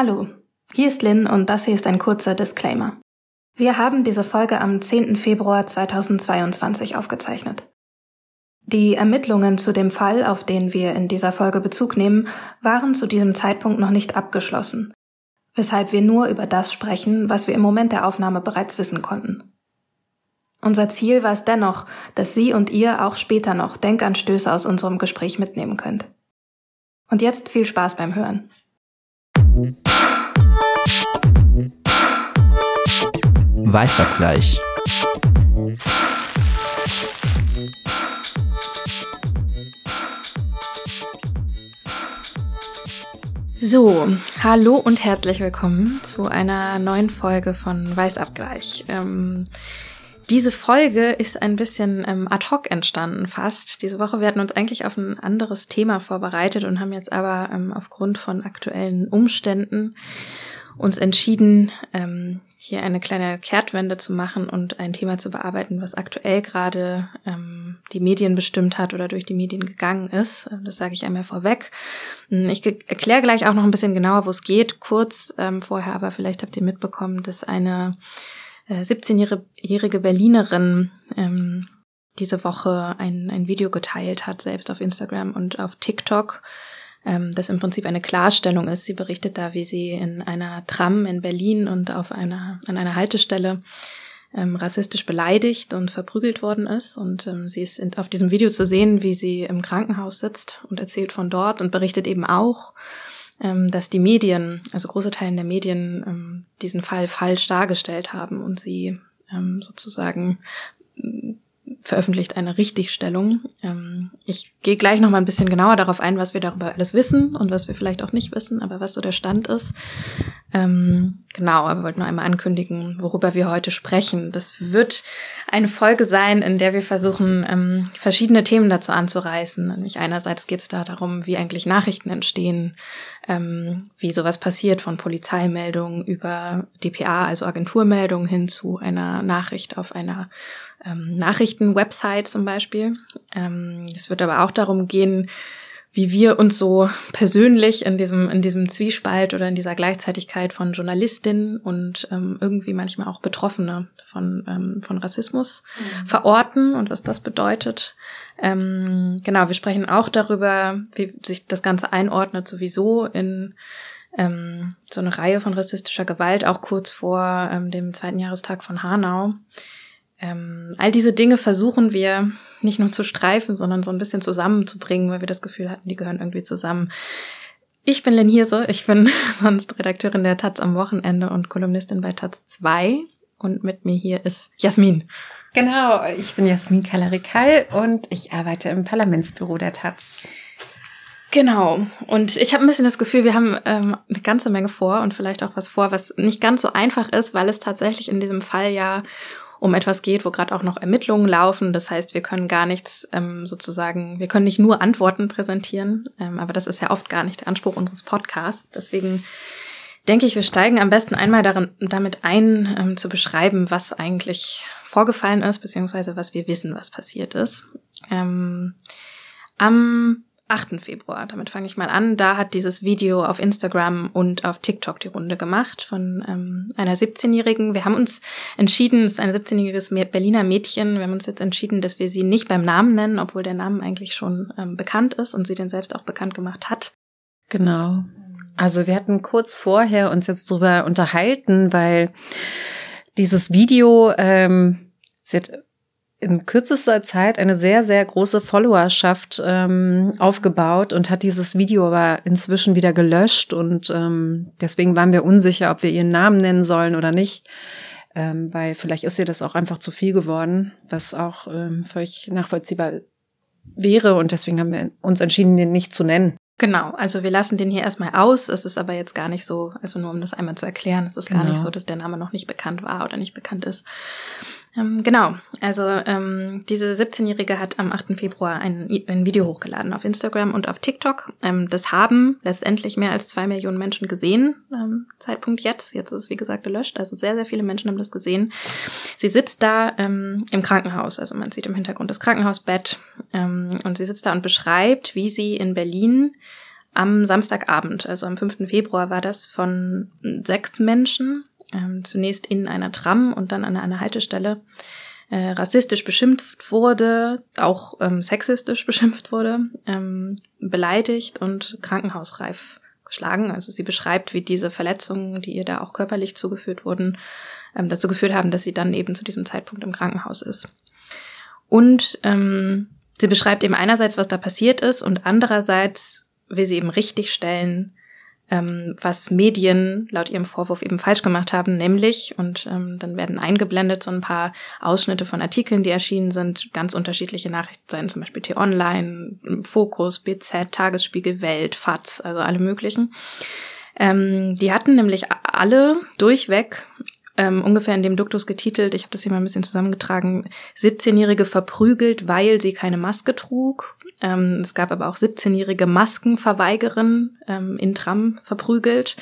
Hallo, hier ist Lynn und das hier ist ein kurzer Disclaimer. Wir haben diese Folge am 10. Februar 2022 aufgezeichnet. Die Ermittlungen zu dem Fall, auf den wir in dieser Folge Bezug nehmen, waren zu diesem Zeitpunkt noch nicht abgeschlossen, weshalb wir nur über das sprechen, was wir im Moment der Aufnahme bereits wissen konnten. Unser Ziel war es dennoch, dass Sie und ihr auch später noch Denkanstöße aus unserem Gespräch mitnehmen könnt. Und jetzt viel Spaß beim Hören. Weißabgleich. So, hallo und herzlich willkommen zu einer neuen Folge von Weißabgleich. Ähm, diese Folge ist ein bisschen ähm, ad hoc entstanden fast. Diese Woche, wir hatten uns eigentlich auf ein anderes Thema vorbereitet und haben jetzt aber ähm, aufgrund von aktuellen Umständen uns entschieden, ähm, hier eine kleine Kehrtwende zu machen und ein Thema zu bearbeiten, was aktuell gerade ähm, die Medien bestimmt hat oder durch die Medien gegangen ist. Das sage ich einmal vorweg. Hm, ich erkläre gleich auch noch ein bisschen genauer, wo es geht, kurz ähm, vorher, aber vielleicht habt ihr mitbekommen, dass eine 17-jährige Berlinerin ähm, diese Woche ein, ein Video geteilt hat, selbst auf Instagram und auf TikTok, ähm, das im Prinzip eine Klarstellung ist. Sie berichtet da, wie sie in einer Tram in Berlin und auf einer, an einer Haltestelle ähm, rassistisch beleidigt und verprügelt worden ist. Und ähm, sie ist in, auf diesem Video zu sehen, wie sie im Krankenhaus sitzt und erzählt von dort und berichtet eben auch, dass die Medien, also große Teile der Medien, ähm, diesen Fall falsch dargestellt haben und sie ähm, sozusagen äh, veröffentlicht eine Richtigstellung. Ähm, ich gehe gleich noch mal ein bisschen genauer darauf ein, was wir darüber alles wissen und was wir vielleicht auch nicht wissen, aber was so der Stand ist. Ähm, genau, aber wir wollten nur einmal ankündigen, worüber wir heute sprechen. Das wird eine Folge sein, in der wir versuchen, ähm, verschiedene Themen dazu anzureißen. Nämlich einerseits geht es da darum, wie eigentlich Nachrichten entstehen, ähm, wie sowas passiert von Polizeimeldungen über DPA, also Agenturmeldungen, hin zu einer Nachricht auf einer ähm, Nachrichtenwebsite zum Beispiel. Ähm, es wird aber auch darum gehen, wie wir uns so persönlich in diesem, in diesem Zwiespalt oder in dieser Gleichzeitigkeit von Journalistin und ähm, irgendwie manchmal auch Betroffene von, ähm, von Rassismus mhm. verorten und was das bedeutet. Ähm, genau, wir sprechen auch darüber, wie sich das Ganze einordnet sowieso in ähm, so eine Reihe von rassistischer Gewalt, auch kurz vor ähm, dem zweiten Jahrestag von Hanau. Ähm, all diese Dinge versuchen wir nicht nur zu streifen, sondern so ein bisschen zusammenzubringen, weil wir das Gefühl hatten, die gehören irgendwie zusammen. Ich bin Len Hirse, ich bin sonst Redakteurin der Taz am Wochenende und Kolumnistin bei Taz 2 und mit mir hier ist Jasmin. Genau, ich bin Jasmin Kalarikal und ich arbeite im Parlamentsbüro der Taz. Genau. Und ich habe ein bisschen das Gefühl, wir haben ähm, eine ganze Menge vor und vielleicht auch was vor, was nicht ganz so einfach ist, weil es tatsächlich in diesem Fall ja um etwas geht, wo gerade auch noch Ermittlungen laufen. Das heißt, wir können gar nichts ähm, sozusagen, wir können nicht nur Antworten präsentieren, ähm, aber das ist ja oft gar nicht der Anspruch unseres Podcasts. Deswegen denke ich, wir steigen am besten einmal darin, damit ein, ähm, zu beschreiben, was eigentlich vorgefallen ist, beziehungsweise was wir wissen, was passiert ist. Ähm, am 8. Februar, damit fange ich mal an. Da hat dieses Video auf Instagram und auf TikTok die Runde gemacht von ähm, einer 17-Jährigen. Wir haben uns entschieden, es ist ein 17-jähriges Berliner Mädchen, wir haben uns jetzt entschieden, dass wir sie nicht beim Namen nennen, obwohl der Name eigentlich schon ähm, bekannt ist und sie den selbst auch bekannt gemacht hat. Genau. Also wir hatten kurz vorher uns jetzt drüber unterhalten, weil dieses Video, ähm, sie hat in kürzester Zeit eine sehr, sehr große Followerschaft ähm, aufgebaut und hat dieses Video aber inzwischen wieder gelöscht und ähm, deswegen waren wir unsicher, ob wir ihren Namen nennen sollen oder nicht, ähm, weil vielleicht ist ihr das auch einfach zu viel geworden, was auch ähm, völlig nachvollziehbar wäre und deswegen haben wir uns entschieden, den nicht zu nennen. Genau, also wir lassen den hier erstmal aus. Es ist aber jetzt gar nicht so, also nur um das einmal zu erklären, es ist genau. gar nicht so, dass der Name noch nicht bekannt war oder nicht bekannt ist. Ähm, genau, also ähm, diese 17-Jährige hat am 8. Februar ein, ein, Video hochgeladen auf Instagram und auf TikTok. Ähm, das haben letztendlich mehr als zwei Millionen Menschen gesehen, ähm, Zeitpunkt jetzt. Jetzt ist es wie gesagt gelöscht, also sehr, sehr viele Menschen haben das gesehen. Sie sitzt da ähm, im Krankenhaus, also man sieht im Hintergrund das Krankenhausbett ähm, und sie sitzt da und beschreibt, wie sie in Berlin am Samstagabend, also am 5. Februar, war das von sechs Menschen, ähm, zunächst in einer Tram und dann an einer Haltestelle, äh, rassistisch beschimpft wurde, auch ähm, sexistisch beschimpft wurde, ähm, beleidigt und krankenhausreif geschlagen. Also sie beschreibt, wie diese Verletzungen, die ihr da auch körperlich zugeführt wurden, ähm, dazu geführt haben, dass sie dann eben zu diesem Zeitpunkt im Krankenhaus ist. Und ähm, sie beschreibt eben einerseits, was da passiert ist und andererseits will sie eben richtig stellen, ähm, was Medien laut ihrem Vorwurf eben falsch gemacht haben, nämlich, und ähm, dann werden eingeblendet so ein paar Ausschnitte von Artikeln, die erschienen sind, ganz unterschiedliche Nachrichtenseiten, zum Beispiel T-Online, Fokus, BZ, Tagesspiegel, Welt, FATS, also alle möglichen. Ähm, die hatten nämlich alle durchweg ähm, ungefähr in dem Duktus getitelt, ich habe das hier mal ein bisschen zusammengetragen, 17-Jährige verprügelt, weil sie keine Maske trug. Ähm, es gab aber auch 17-jährige Maskenverweigerin ähm, in Tram verprügelt.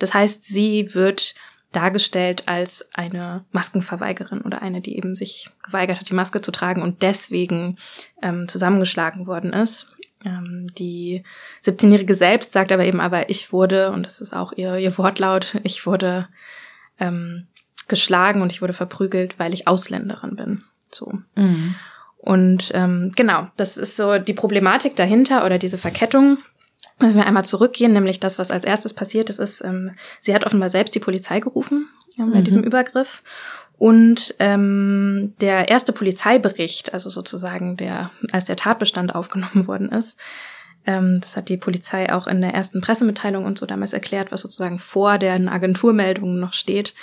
Das heißt, sie wird dargestellt als eine Maskenverweigerin oder eine, die eben sich geweigert hat, die Maske zu tragen und deswegen ähm, zusammengeschlagen worden ist. Ähm, die 17-Jährige selbst sagt aber eben, aber ich wurde, und das ist auch ihr, ihr Wortlaut, ich wurde ähm, geschlagen und ich wurde verprügelt, weil ich Ausländerin bin. So. Mhm. Und ähm, genau, das ist so die Problematik dahinter oder diese Verkettung. Müssen wir einmal zurückgehen, nämlich das, was als erstes passiert ist, ist, ähm, sie hat offenbar selbst die Polizei gerufen ja, bei mhm. diesem Übergriff. Und ähm, der erste Polizeibericht, also sozusagen der, als der Tatbestand aufgenommen worden ist, ähm, das hat die Polizei auch in der ersten Pressemitteilung und so damals erklärt, was sozusagen vor den Agenturmeldungen noch steht.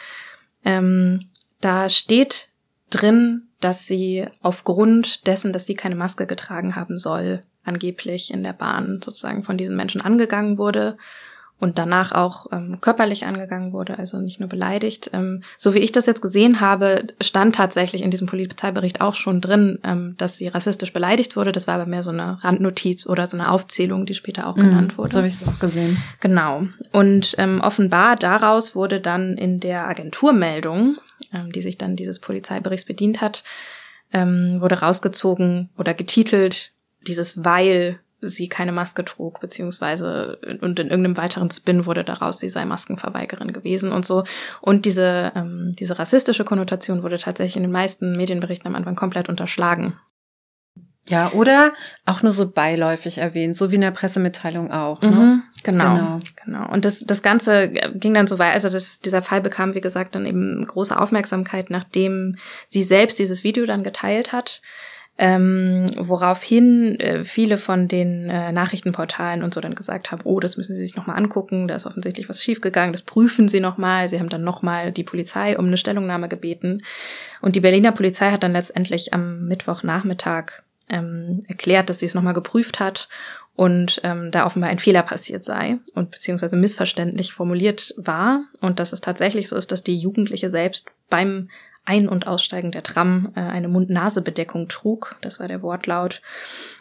Ähm, da steht drin, dass sie aufgrund dessen, dass sie keine Maske getragen haben soll, angeblich in der Bahn sozusagen von diesen Menschen angegangen wurde und danach auch ähm, körperlich angegangen wurde, also nicht nur beleidigt. Ähm, so wie ich das jetzt gesehen habe, stand tatsächlich in diesem Polizeibericht auch schon drin, ähm, dass sie rassistisch beleidigt wurde. Das war aber mehr so eine Randnotiz oder so eine Aufzählung, die später auch mhm, genannt wurde. So habe ich es auch gesehen. Genau. Und ähm, offenbar daraus wurde dann in der Agenturmeldung, ähm, die sich dann dieses Polizeiberichts bedient hat, ähm, wurde rausgezogen oder getitelt, dieses Weil sie keine Maske trug, beziehungsweise und in irgendeinem weiteren Spin wurde daraus, sie sei Maskenverweigerin gewesen und so. Und diese, ähm, diese rassistische Konnotation wurde tatsächlich in den meisten Medienberichten am Anfang komplett unterschlagen. Ja, oder auch nur so beiläufig erwähnt, so wie in der Pressemitteilung auch. Ne? Mhm, genau, genau, genau. Und das, das Ganze ging dann so weit, also das, dieser Fall bekam, wie gesagt, dann eben große Aufmerksamkeit, nachdem sie selbst dieses Video dann geteilt hat ähm, woraufhin äh, viele von den äh, Nachrichtenportalen und so dann gesagt haben, oh, das müssen Sie sich nochmal angucken, da ist offensichtlich was schiefgegangen, das prüfen Sie nochmal. Sie haben dann nochmal die Polizei um eine Stellungnahme gebeten. Und die Berliner Polizei hat dann letztendlich am Mittwochnachmittag ähm, erklärt, dass sie es nochmal geprüft hat und ähm, da offenbar ein Fehler passiert sei und beziehungsweise missverständlich formuliert war und dass es tatsächlich so ist, dass die Jugendliche selbst beim ein- und Aussteigen der Tram äh, eine Mund-Nase-Bedeckung trug, das war der Wortlaut,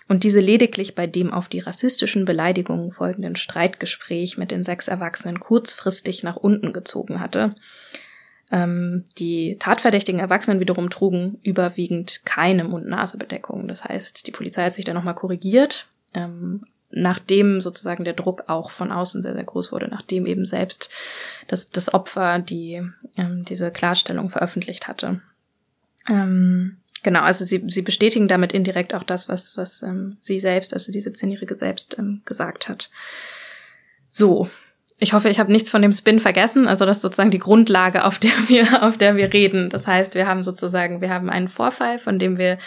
und diese lediglich bei dem auf die rassistischen Beleidigungen folgenden Streitgespräch mit den sechs Erwachsenen kurzfristig nach unten gezogen hatte. Ähm, die tatverdächtigen Erwachsenen wiederum trugen überwiegend keine Mund-Nase-Bedeckung. Das heißt, die Polizei hat sich da nochmal korrigiert, ähm, nachdem sozusagen der Druck auch von außen sehr, sehr groß wurde, nachdem eben selbst das, das Opfer die ähm, diese Klarstellung veröffentlicht hatte. Ähm, genau, also sie, sie bestätigen damit indirekt auch das, was, was ähm, sie selbst, also die 17-Jährige selbst ähm, gesagt hat. So, ich hoffe, ich habe nichts von dem Spin vergessen. Also das ist sozusagen die Grundlage, auf der wir, auf der wir reden. Das heißt, wir haben sozusagen, wir haben einen Vorfall, von dem wir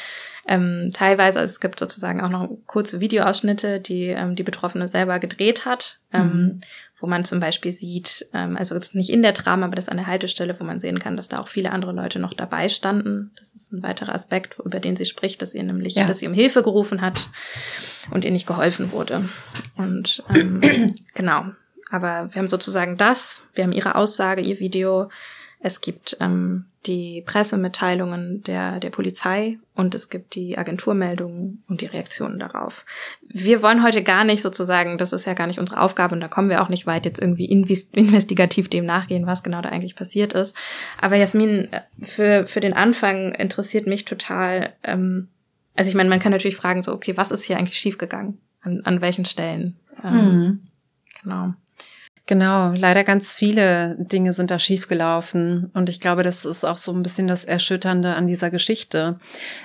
ähm, teilweise, also es gibt sozusagen auch noch kurze Videoausschnitte, die ähm, die Betroffene selber gedreht hat, ähm, mhm. wo man zum Beispiel sieht, ähm, also jetzt nicht in der Tram, aber das an der Haltestelle, wo man sehen kann, dass da auch viele andere Leute noch dabei standen. Das ist ein weiterer Aspekt, über den sie spricht, dass ihr nämlich, ja. dass sie um Hilfe gerufen hat und ihr nicht geholfen wurde. Und ähm, genau. Aber wir haben sozusagen das, wir haben ihre Aussage, ihr Video, es gibt ähm, die Pressemitteilungen der, der Polizei und es gibt die Agenturmeldungen und die Reaktionen darauf. Wir wollen heute gar nicht sozusagen, das ist ja gar nicht unsere Aufgabe und da kommen wir auch nicht weit, jetzt irgendwie investigativ dem nachgehen, was genau da eigentlich passiert ist. Aber Jasmin, für, für den Anfang interessiert mich total, ähm, also ich meine, man kann natürlich fragen, so, okay, was ist hier eigentlich schiefgegangen? An, an welchen Stellen? Ähm, mhm. Genau. Genau, leider ganz viele Dinge sind da schiefgelaufen. Und ich glaube, das ist auch so ein bisschen das Erschütternde an dieser Geschichte.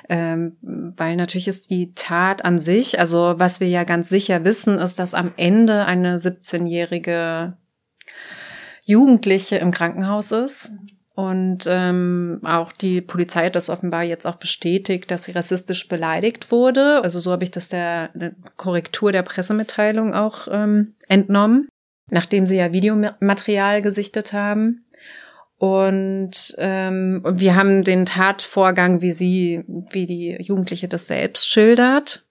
Ähm, weil natürlich ist die Tat an sich, also was wir ja ganz sicher wissen, ist, dass am Ende eine 17-jährige Jugendliche im Krankenhaus ist. Und ähm, auch die Polizei hat das offenbar jetzt auch bestätigt, dass sie rassistisch beleidigt wurde. Also so habe ich das der, Korrektur der Pressemitteilung auch ähm, entnommen nachdem sie ja Videomaterial gesichtet haben. Und ähm, wir haben den Tatvorgang, wie sie, wie die Jugendliche das selbst schildert.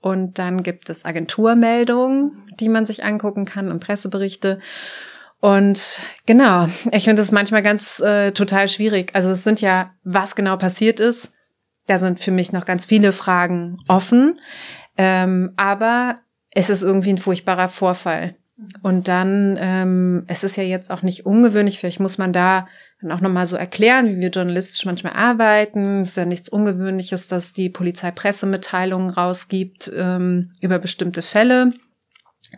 Und dann gibt es Agenturmeldungen, die man sich angucken kann und Presseberichte. Und genau, ich finde das manchmal ganz äh, total schwierig. Also es sind ja, was genau passiert ist, da sind für mich noch ganz viele Fragen offen. Ähm, aber es ist irgendwie ein furchtbarer Vorfall. Und dann, ähm, es ist ja jetzt auch nicht ungewöhnlich, vielleicht muss man da dann auch nochmal so erklären, wie wir journalistisch manchmal arbeiten. Es ist ja nichts Ungewöhnliches, dass die Polizei Pressemitteilungen rausgibt ähm, über bestimmte Fälle,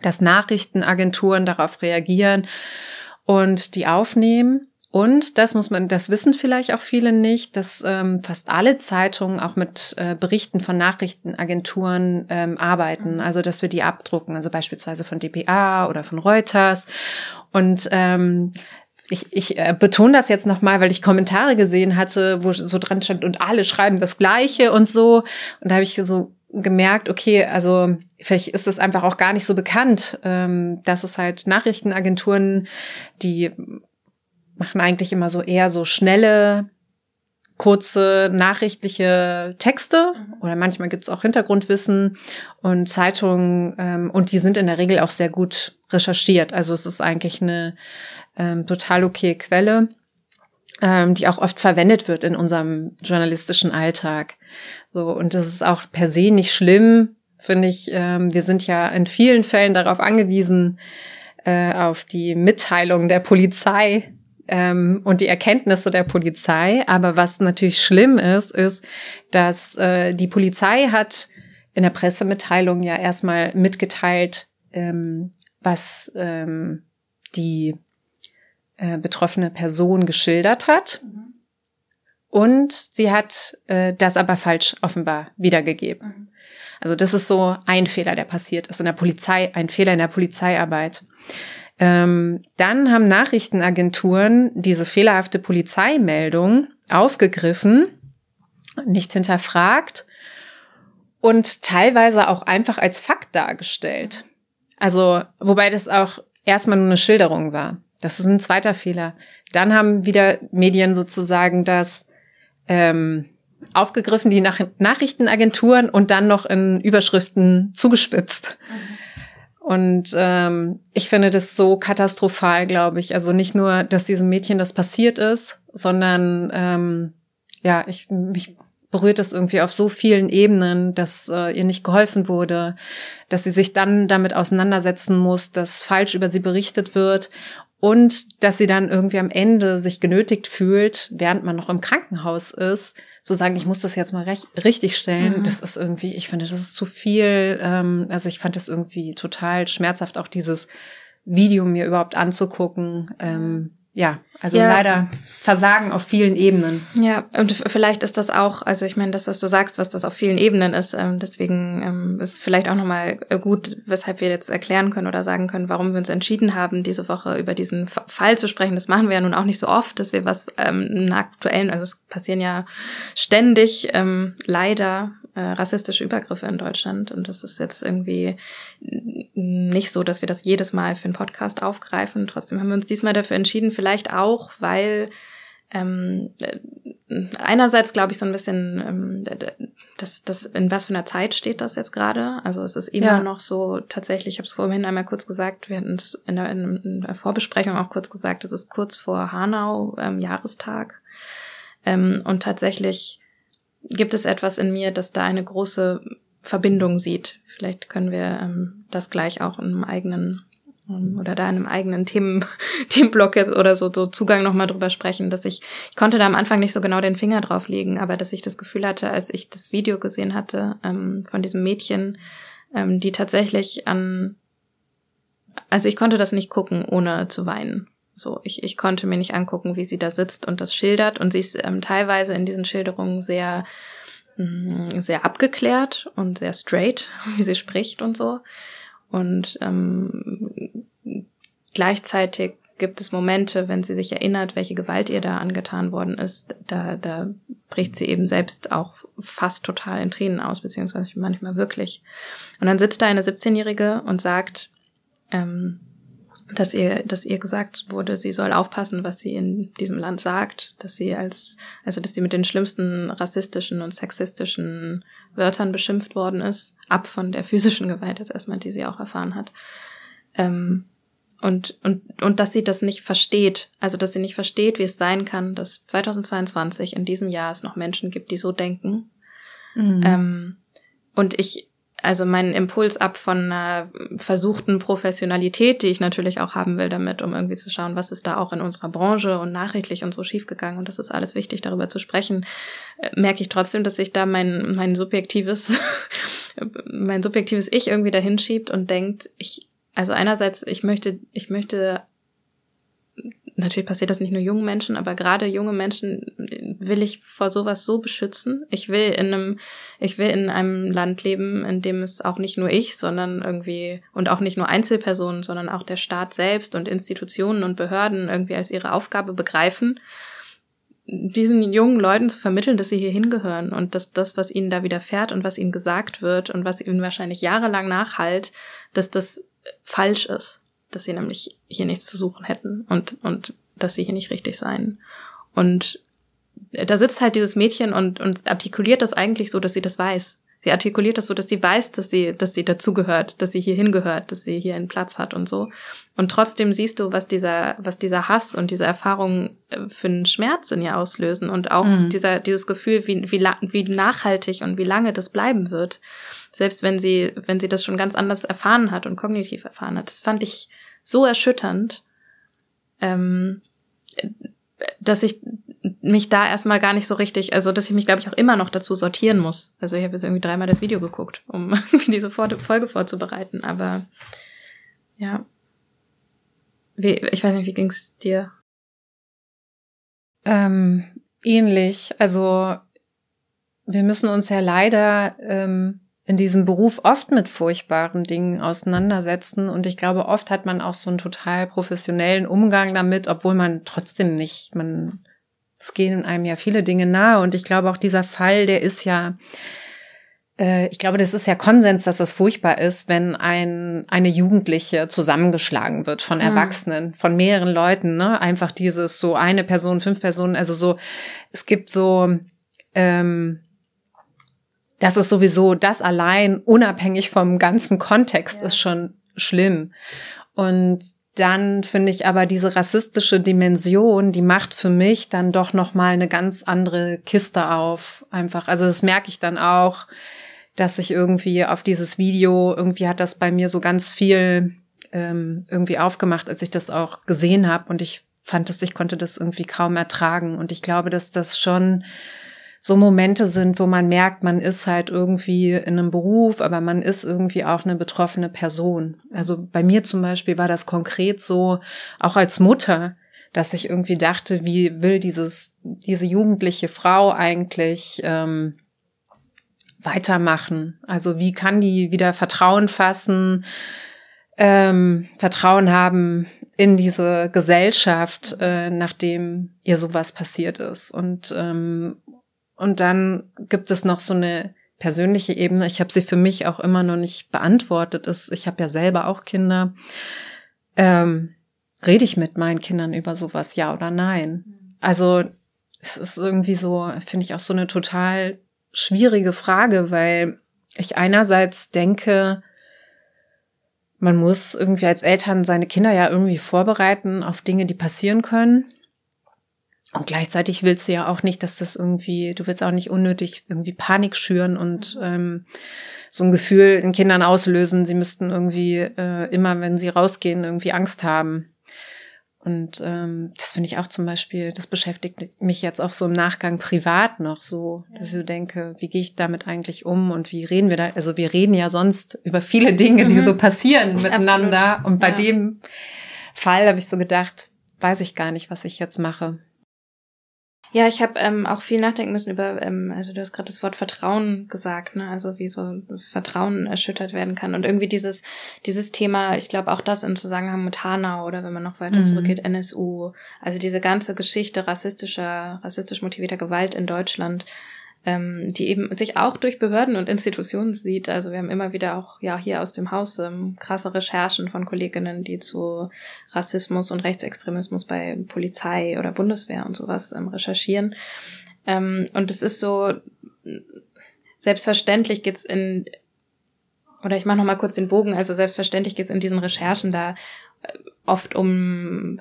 dass Nachrichtenagenturen darauf reagieren und die aufnehmen. Und das muss man, das wissen vielleicht auch viele nicht, dass ähm, fast alle Zeitungen auch mit äh, Berichten von Nachrichtenagenturen ähm, arbeiten. Also dass wir die abdrucken, also beispielsweise von dpa oder von Reuters. Und ähm, ich, ich äh, betone das jetzt nochmal, weil ich Kommentare gesehen hatte, wo so dran stand, und alle schreiben das Gleiche und so. Und da habe ich so gemerkt, okay, also vielleicht ist es einfach auch gar nicht so bekannt, ähm, dass es halt Nachrichtenagenturen, die machen eigentlich immer so eher so schnelle, kurze nachrichtliche Texte mhm. oder manchmal gibt's auch Hintergrundwissen und Zeitungen ähm, und die sind in der Regel auch sehr gut recherchiert. Also es ist eigentlich eine ähm, total okay Quelle, ähm, die auch oft verwendet wird in unserem journalistischen Alltag. So und das ist auch per se nicht schlimm, finde ich. Ähm, wir sind ja in vielen Fällen darauf angewiesen, äh, auf die Mitteilung der Polizei ähm, und die Erkenntnisse der Polizei. Aber was natürlich schlimm ist, ist, dass äh, die Polizei hat in der Pressemitteilung ja erstmal mitgeteilt, ähm, was ähm, die äh, betroffene Person geschildert hat. Mhm. Und sie hat äh, das aber falsch offenbar wiedergegeben. Mhm. Also das ist so ein Fehler, der passiert ist in der Polizei, ein Fehler in der Polizeiarbeit. Ähm, dann haben Nachrichtenagenturen diese fehlerhafte Polizeimeldung aufgegriffen, nicht hinterfragt und teilweise auch einfach als Fakt dargestellt. Also, wobei das auch erstmal nur eine Schilderung war. Das ist ein zweiter Fehler. Dann haben wieder Medien sozusagen das ähm, aufgegriffen, die Nach Nachrichtenagenturen und dann noch in Überschriften zugespitzt. Mhm. Und ähm, ich finde das so katastrophal, glaube ich. Also nicht nur, dass diesem Mädchen das passiert ist, sondern ähm, ja, ich mich berührt das irgendwie auf so vielen Ebenen, dass äh, ihr nicht geholfen wurde, dass sie sich dann damit auseinandersetzen muss, dass falsch über sie berichtet wird und dass sie dann irgendwie am Ende sich genötigt fühlt, während man noch im Krankenhaus ist, zu sagen, ich muss das jetzt mal recht, richtig stellen, mhm. das ist irgendwie, ich finde, das ist zu viel. Ähm, also ich fand das irgendwie total schmerzhaft, auch dieses Video mir überhaupt anzugucken. Ähm, ja, also ja. leider Versagen auf vielen Ebenen. Ja, und vielleicht ist das auch, also ich meine, das, was du sagst, was das auf vielen Ebenen ist, ähm, deswegen ähm, ist vielleicht auch nochmal äh, gut, weshalb wir jetzt erklären können oder sagen können, warum wir uns entschieden haben, diese Woche über diesen Fall zu sprechen. Das machen wir ja nun auch nicht so oft, dass wir was ähm, einen aktuellen, also es passieren ja ständig ähm, leider äh, rassistische Übergriffe in Deutschland. Und das ist jetzt irgendwie nicht so, dass wir das jedes Mal für einen Podcast aufgreifen. Trotzdem haben wir uns diesmal dafür entschieden, vielleicht auch, weil ähm, äh, einerseits glaube ich so ein bisschen, ähm, das, das, in was für einer Zeit steht das jetzt gerade? Also es ist immer ja. noch so, tatsächlich, ich habe es vorhin einmal kurz gesagt, wir hatten es in der, in der Vorbesprechung auch kurz gesagt, es ist kurz vor Hanau ähm, Jahrestag. Ähm, und tatsächlich gibt es etwas in mir, das da eine große Verbindung sieht. Vielleicht können wir ähm, das gleich auch in einem eigenen ähm, oder da in einem eigenen Themen, Themenblock oder so, so Zugang nochmal drüber sprechen, dass ich, ich konnte da am Anfang nicht so genau den Finger drauf legen, aber dass ich das Gefühl hatte, als ich das Video gesehen hatte ähm, von diesem Mädchen, ähm, die tatsächlich an also ich konnte das nicht gucken, ohne zu weinen. So, ich, ich konnte mir nicht angucken, wie sie da sitzt und das schildert. Und sie ist ähm, teilweise in diesen Schilderungen sehr, mh, mm, sehr abgeklärt und sehr straight, wie sie spricht und so. Und ähm, gleichzeitig gibt es Momente, wenn sie sich erinnert, welche Gewalt ihr da angetan worden ist, da, da bricht sie eben selbst auch fast total in Tränen aus, beziehungsweise manchmal wirklich. Und dann sitzt da eine 17-Jährige und sagt, ähm, dass ihr, dass ihr gesagt wurde, sie soll aufpassen, was sie in diesem Land sagt, dass sie als, also dass sie mit den schlimmsten rassistischen und sexistischen Wörtern beschimpft worden ist, ab von der physischen Gewalt jetzt erstmal, die sie auch erfahren hat. Ähm, und, und, und dass sie das nicht versteht, also dass sie nicht versteht, wie es sein kann, dass 2022 in diesem Jahr es noch Menschen gibt, die so denken. Mhm. Ähm, und ich, also meinen Impuls ab von einer versuchten Professionalität, die ich natürlich auch haben will damit, um irgendwie zu schauen, was ist da auch in unserer Branche und nachrichtlich und so schiefgegangen und das ist alles wichtig, darüber zu sprechen, äh, merke ich trotzdem, dass sich da mein, mein subjektives, mein subjektives Ich irgendwie dahin schiebt und denkt, ich, also einerseits, ich möchte, ich möchte natürlich passiert das nicht nur jungen Menschen, aber gerade junge Menschen will ich vor sowas so beschützen. Ich will in einem, ich will in einem Land leben, in dem es auch nicht nur ich, sondern irgendwie und auch nicht nur Einzelpersonen, sondern auch der Staat selbst und Institutionen und Behörden irgendwie als ihre Aufgabe begreifen, diesen jungen Leuten zu vermitteln, dass sie hier hingehören und dass das, was ihnen da widerfährt und was ihnen gesagt wird und was ihnen wahrscheinlich jahrelang nachhalt, dass das falsch ist dass sie nämlich hier nichts zu suchen hätten und, und dass sie hier nicht richtig seien. Und da sitzt halt dieses Mädchen und, und artikuliert das eigentlich so, dass sie das weiß. Sie artikuliert das so, dass sie weiß, dass sie, dass sie dazugehört, dass sie hier hingehört, dass sie hier einen Platz hat und so. Und trotzdem siehst du, was dieser, was dieser Hass und diese Erfahrung äh, für einen Schmerz in ihr auslösen und auch mhm. dieser, dieses Gefühl, wie, wie, wie nachhaltig und wie lange das bleiben wird. Selbst wenn sie, wenn sie das schon ganz anders erfahren hat und kognitiv erfahren hat. Das fand ich, so erschütternd, ähm, dass ich mich da erstmal gar nicht so richtig, also dass ich mich, glaube ich, auch immer noch dazu sortieren muss. Also ich habe jetzt irgendwie dreimal das Video geguckt, um diese Folge vorzubereiten. Aber ja. Wie, ich weiß nicht, wie ging's dir? Ähm, ähnlich. Also wir müssen uns ja leider ähm, in diesem Beruf oft mit furchtbaren Dingen auseinandersetzen. Und ich glaube, oft hat man auch so einen total professionellen Umgang damit, obwohl man trotzdem nicht, man, es gehen einem ja viele Dinge nahe. Und ich glaube auch dieser Fall, der ist ja, äh, ich glaube, das ist ja Konsens, dass das furchtbar ist, wenn ein, eine Jugendliche zusammengeschlagen wird von mhm. Erwachsenen, von mehreren Leuten, ne? Einfach dieses so eine Person, fünf Personen, also so, es gibt so, ähm, das ist sowieso das allein, unabhängig vom ganzen Kontext, ja. ist schon schlimm. Und dann finde ich aber diese rassistische Dimension, die macht für mich dann doch noch mal eine ganz andere Kiste auf. Einfach, also das merke ich dann auch, dass ich irgendwie auf dieses Video irgendwie hat das bei mir so ganz viel ähm, irgendwie aufgemacht, als ich das auch gesehen habe und ich fand das, ich konnte das irgendwie kaum ertragen und ich glaube, dass das schon so Momente sind, wo man merkt, man ist halt irgendwie in einem Beruf, aber man ist irgendwie auch eine betroffene Person. Also bei mir zum Beispiel war das konkret so, auch als Mutter, dass ich irgendwie dachte, wie will dieses, diese jugendliche Frau eigentlich ähm, weitermachen? Also wie kann die wieder Vertrauen fassen, ähm, Vertrauen haben in diese Gesellschaft, äh, nachdem ihr sowas passiert ist. Und ähm, und dann gibt es noch so eine persönliche Ebene. Ich habe sie für mich auch immer noch nicht beantwortet. Ich habe ja selber auch Kinder. Ähm, rede ich mit meinen Kindern über sowas, ja oder nein? Also es ist irgendwie so, finde ich auch so eine total schwierige Frage, weil ich einerseits denke, man muss irgendwie als Eltern seine Kinder ja irgendwie vorbereiten auf Dinge, die passieren können. Und gleichzeitig willst du ja auch nicht, dass das irgendwie, du willst auch nicht unnötig irgendwie Panik schüren und ähm, so ein Gefühl in Kindern auslösen, sie müssten irgendwie äh, immer, wenn sie rausgehen, irgendwie Angst haben. Und ähm, das finde ich auch zum Beispiel, das beschäftigt mich jetzt auch so im Nachgang privat noch so, dass ich so denke, wie gehe ich damit eigentlich um und wie reden wir da? Also wir reden ja sonst über viele Dinge, die mhm. so passieren miteinander. Absolut. Und bei ja. dem Fall habe ich so gedacht, weiß ich gar nicht, was ich jetzt mache. Ja, ich habe ähm, auch viel nachdenken müssen über, ähm, also du hast gerade das Wort Vertrauen gesagt, ne? Also wie so Vertrauen erschüttert werden kann. Und irgendwie dieses, dieses Thema, ich glaube auch das im Zusammenhang mit Hanau oder wenn man noch weiter mhm. zurückgeht, NSU, also diese ganze Geschichte rassistischer, rassistisch motivierter Gewalt in Deutschland, ähm, die eben sich auch durch Behörden und Institutionen sieht. Also wir haben immer wieder auch ja hier aus dem Haus ähm, krasse Recherchen von Kolleginnen, die zu Rassismus und Rechtsextremismus bei Polizei oder Bundeswehr und sowas ähm, recherchieren. Ähm, und es ist so selbstverständlich geht's in oder ich mache noch mal kurz den Bogen. Also selbstverständlich geht's in diesen Recherchen da äh, oft um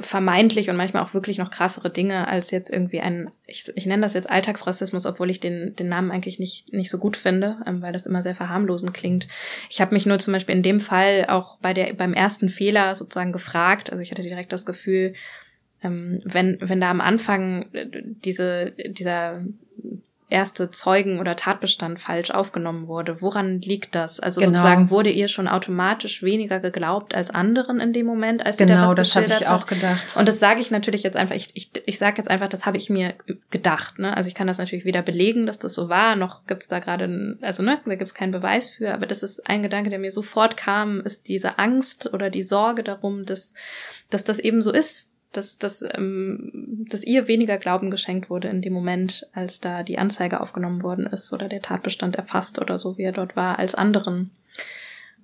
vermeintlich und manchmal auch wirklich noch krassere Dinge als jetzt irgendwie ein, ich, ich nenne das jetzt Alltagsrassismus, obwohl ich den, den Namen eigentlich nicht, nicht so gut finde, ähm, weil das immer sehr verharmlosend klingt. Ich habe mich nur zum Beispiel in dem Fall auch bei der, beim ersten Fehler sozusagen gefragt, also ich hatte direkt das Gefühl, ähm, wenn, wenn da am Anfang äh, diese, dieser erste Zeugen- oder Tatbestand falsch aufgenommen wurde. Woran liegt das? Also genau. sozusagen wurde ihr schon automatisch weniger geglaubt als anderen in dem Moment, als genau, sie da was das habe ich auch gedacht. Und das sage ich natürlich jetzt einfach. Ich, ich, ich sage jetzt einfach, das habe ich mir gedacht. Ne? Also ich kann das natürlich weder belegen, dass das so war, noch gibt's da gerade, also ne, da gibt's keinen Beweis für. Aber das ist ein Gedanke, der mir sofort kam, ist diese Angst oder die Sorge darum, dass, dass das eben so ist dass, dass, ähm, dass ihr weniger Glauben geschenkt wurde in dem Moment, als da die Anzeige aufgenommen worden ist oder der Tatbestand erfasst oder so, wie er dort war, als anderen.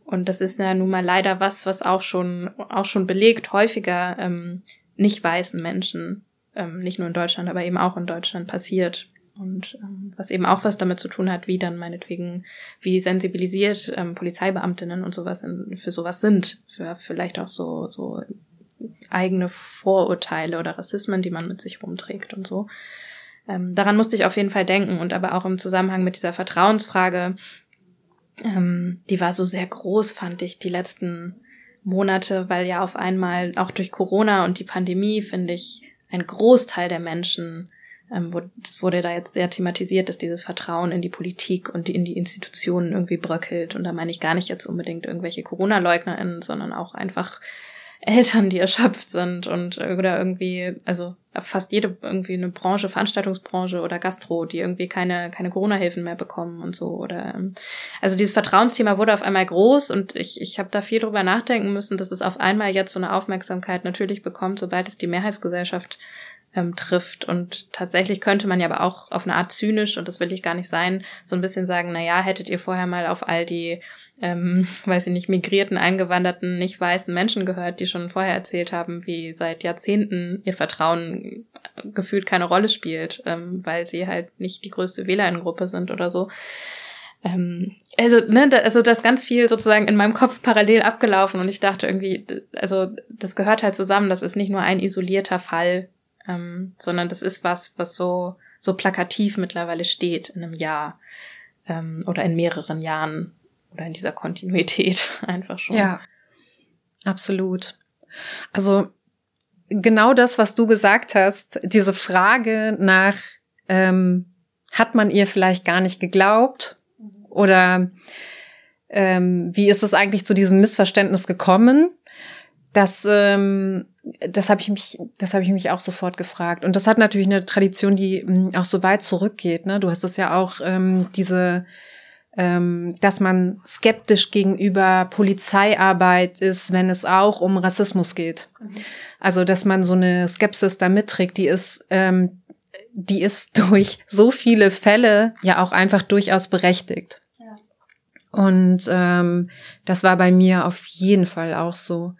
Und das ist ja nun mal leider was, was auch schon, auch schon belegt, häufiger ähm, nicht weißen Menschen, ähm, nicht nur in Deutschland, aber eben auch in Deutschland passiert. Und ähm, was eben auch was damit zu tun hat, wie dann meinetwegen, wie sensibilisiert ähm, Polizeibeamtinnen und sowas in, für sowas sind, für vielleicht auch so, so eigene Vorurteile oder Rassismen, die man mit sich rumträgt und so. Ähm, daran musste ich auf jeden Fall denken und aber auch im Zusammenhang mit dieser Vertrauensfrage, ähm, die war so sehr groß, fand ich, die letzten Monate, weil ja auf einmal auch durch Corona und die Pandemie, finde ich, ein Großteil der Menschen, ähm, wo, das wurde da jetzt sehr thematisiert, dass dieses Vertrauen in die Politik und in die Institutionen irgendwie bröckelt. Und da meine ich gar nicht jetzt unbedingt irgendwelche Corona-LeugnerInnen, sondern auch einfach Eltern, die erschöpft sind und oder irgendwie, also fast jede irgendwie eine Branche, Veranstaltungsbranche oder Gastro, die irgendwie keine keine Corona-Hilfen mehr bekommen und so oder ähm, also dieses Vertrauensthema wurde auf einmal groß und ich ich habe da viel drüber nachdenken müssen, dass es auf einmal jetzt so eine Aufmerksamkeit natürlich bekommt, sobald es die Mehrheitsgesellschaft ähm, trifft. Und tatsächlich könnte man ja aber auch auf eine Art zynisch, und das will ich gar nicht sein, so ein bisschen sagen, na ja, hättet ihr vorher mal auf all die, ähm, weiß ich nicht, migrierten, eingewanderten, nicht weißen Menschen gehört, die schon vorher erzählt haben, wie seit Jahrzehnten ihr Vertrauen gefühlt keine Rolle spielt, ähm, weil sie halt nicht die größte Wählerinnengruppe sind oder so. Ähm, also, ne, da, also das ganz viel sozusagen in meinem Kopf parallel abgelaufen und ich dachte irgendwie, also das gehört halt zusammen, das ist nicht nur ein isolierter Fall, ähm, sondern das ist was, was so, so plakativ mittlerweile steht in einem Jahr ähm, oder in mehreren Jahren oder in dieser Kontinuität einfach schon. Ja, absolut. Also genau das, was du gesagt hast, diese Frage nach, ähm, hat man ihr vielleicht gar nicht geglaubt oder ähm, wie ist es eigentlich zu diesem Missverständnis gekommen? Das ähm, das habe ich mich, das habe ich mich auch sofort gefragt. Und das hat natürlich eine Tradition, die m, hm, auch so weit zurückgeht. Ne? Du hast das ja auch ähm, diese, dass man skeptisch gegenüber Polizeiarbeit ist, wenn es auch um Rassismus geht. Mhm. Also dass man so eine Skepsis da mitträgt, die ist, ähm, die ist durch so viele Fälle ja auch einfach durchaus berechtigt. Ja. Und ähm, das war bei mir auf jeden Fall auch so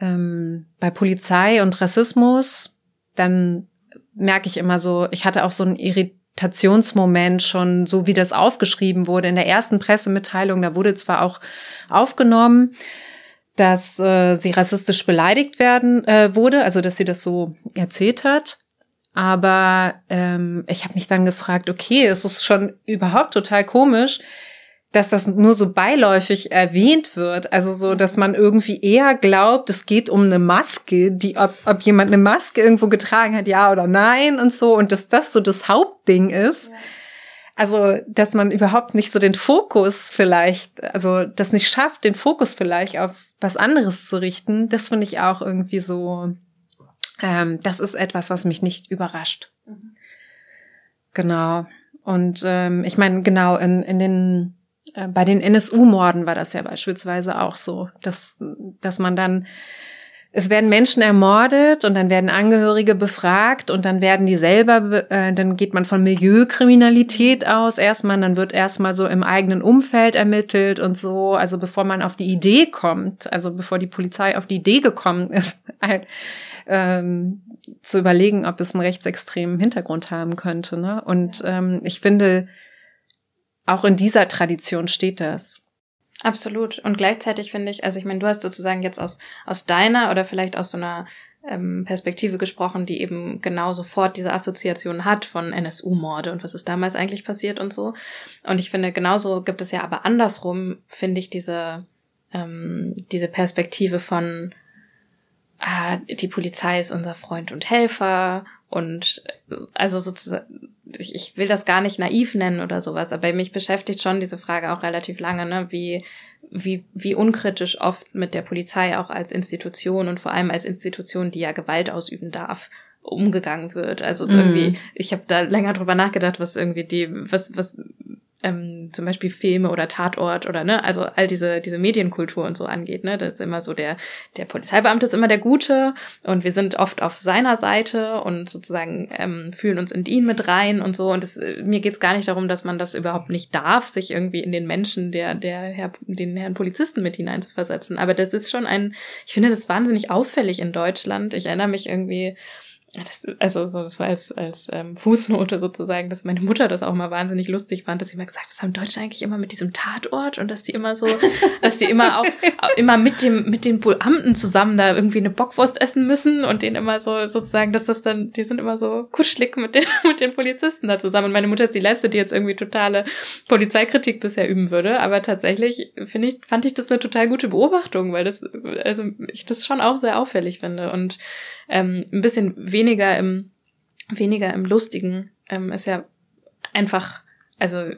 ähm, bei Polizei und Rassismus, dann merke ich immer so, ich hatte auch so einen Irritationsmoment schon, so wie das aufgeschrieben wurde in der ersten Pressemitteilung. Da wurde zwar auch aufgenommen, dass äh, sie rassistisch beleidigt werden äh, wurde, also dass sie das so erzählt hat. Aber ähm, ich habe mich dann gefragt, okay, es ist schon überhaupt total komisch, dass das nur so beiläufig erwähnt wird. Also so, dass man irgendwie eher glaubt, es geht um eine Maske, die, ob, ob jemand eine Maske irgendwo getragen hat, ja oder nein und so, und dass das so das Hauptding ist. Ja. Also, dass man überhaupt nicht so den Fokus vielleicht, also das nicht schafft, den Fokus vielleicht auf was anderes zu richten, das finde ich auch irgendwie so, ähm, das ist etwas, was mich nicht überrascht. Mhm. Genau. Und ähm, ich meine, genau, in, in den bei den NSU-Morden war das ja beispielsweise auch so, dass, dass man dann, es werden Menschen ermordet und dann werden Angehörige befragt und dann werden die selber, äh, dann geht man von Milieukriminalität aus erstmal, dann wird erstmal so im eigenen Umfeld ermittelt und so, also bevor man auf die Idee kommt, also bevor die Polizei auf die Idee gekommen ist, ein, ähm, zu überlegen, ob es einen rechtsextremen Hintergrund haben könnte. Ne? Und ähm, ich finde, auch in dieser Tradition steht das. Absolut. Und gleichzeitig finde ich, also ich meine, du hast sozusagen jetzt aus, aus deiner oder vielleicht aus so einer ähm, Perspektive gesprochen, die eben genau sofort diese Assoziation hat von NSU-Morde und was ist damals eigentlich passiert und so. Und ich finde, genauso gibt es ja aber andersrum, finde ich, diese, ähm, diese Perspektive von, ah, die Polizei ist unser Freund und Helfer und also sozusagen ich, ich will das gar nicht naiv nennen oder sowas, aber mich beschäftigt schon diese Frage auch relativ lange, ne, wie, wie, wie unkritisch oft mit der Polizei auch als Institution und vor allem als Institution, die ja Gewalt ausüben darf, umgegangen wird. Also so mm. irgendwie, ich habe da länger drüber nachgedacht, was irgendwie die, was, was ähm, zum Beispiel Filme oder Tatort oder ne, also all diese diese Medienkultur und so angeht, ne, das ist immer so der der Polizeibeamte ist immer der Gute und wir sind oft auf seiner Seite und sozusagen ähm, fühlen uns in ihn mit rein und so und das, mir geht's gar nicht darum, dass man das überhaupt nicht darf, sich irgendwie in den Menschen der der Herr, den Herrn Polizisten mit hineinzuversetzen, aber das ist schon ein, ich finde das wahnsinnig auffällig in Deutschland. Ich erinnere mich irgendwie das, also so, das war als, als ähm, Fußnote sozusagen, dass meine Mutter das auch mal wahnsinnig lustig fand, dass sie immer gesagt, was haben Deutsche eigentlich immer mit diesem Tatort? Und dass die immer so, dass die immer auf, immer mit dem, mit den Beamten zusammen da irgendwie eine Bockwurst essen müssen und denen immer so sozusagen, dass das dann, die sind immer so kuschelig mit den, mit den Polizisten da zusammen. Und meine Mutter ist die letzte, die jetzt irgendwie totale Polizeikritik bisher üben würde, aber tatsächlich finde ich, fand ich das eine total gute Beobachtung, weil das, also ich das schon auch sehr auffällig finde. Und ähm, ein bisschen weniger im, weniger im Lustigen ähm, ist ja einfach, also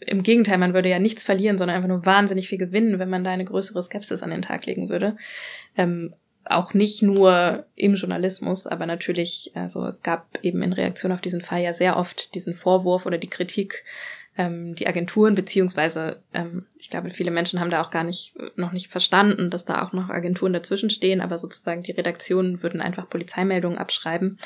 im Gegenteil, man würde ja nichts verlieren, sondern einfach nur wahnsinnig viel gewinnen, wenn man da eine größere Skepsis an den Tag legen würde. Ähm, auch nicht nur im Journalismus, aber natürlich, also es gab eben in Reaktion auf diesen Fall ja sehr oft diesen Vorwurf oder die Kritik, ähm, die Agenturen, beziehungsweise ähm, ich glaube, viele Menschen haben da auch gar nicht noch nicht verstanden, dass da auch noch Agenturen dazwischen stehen, aber sozusagen die Redaktionen würden einfach Polizeimeldungen abschreiben.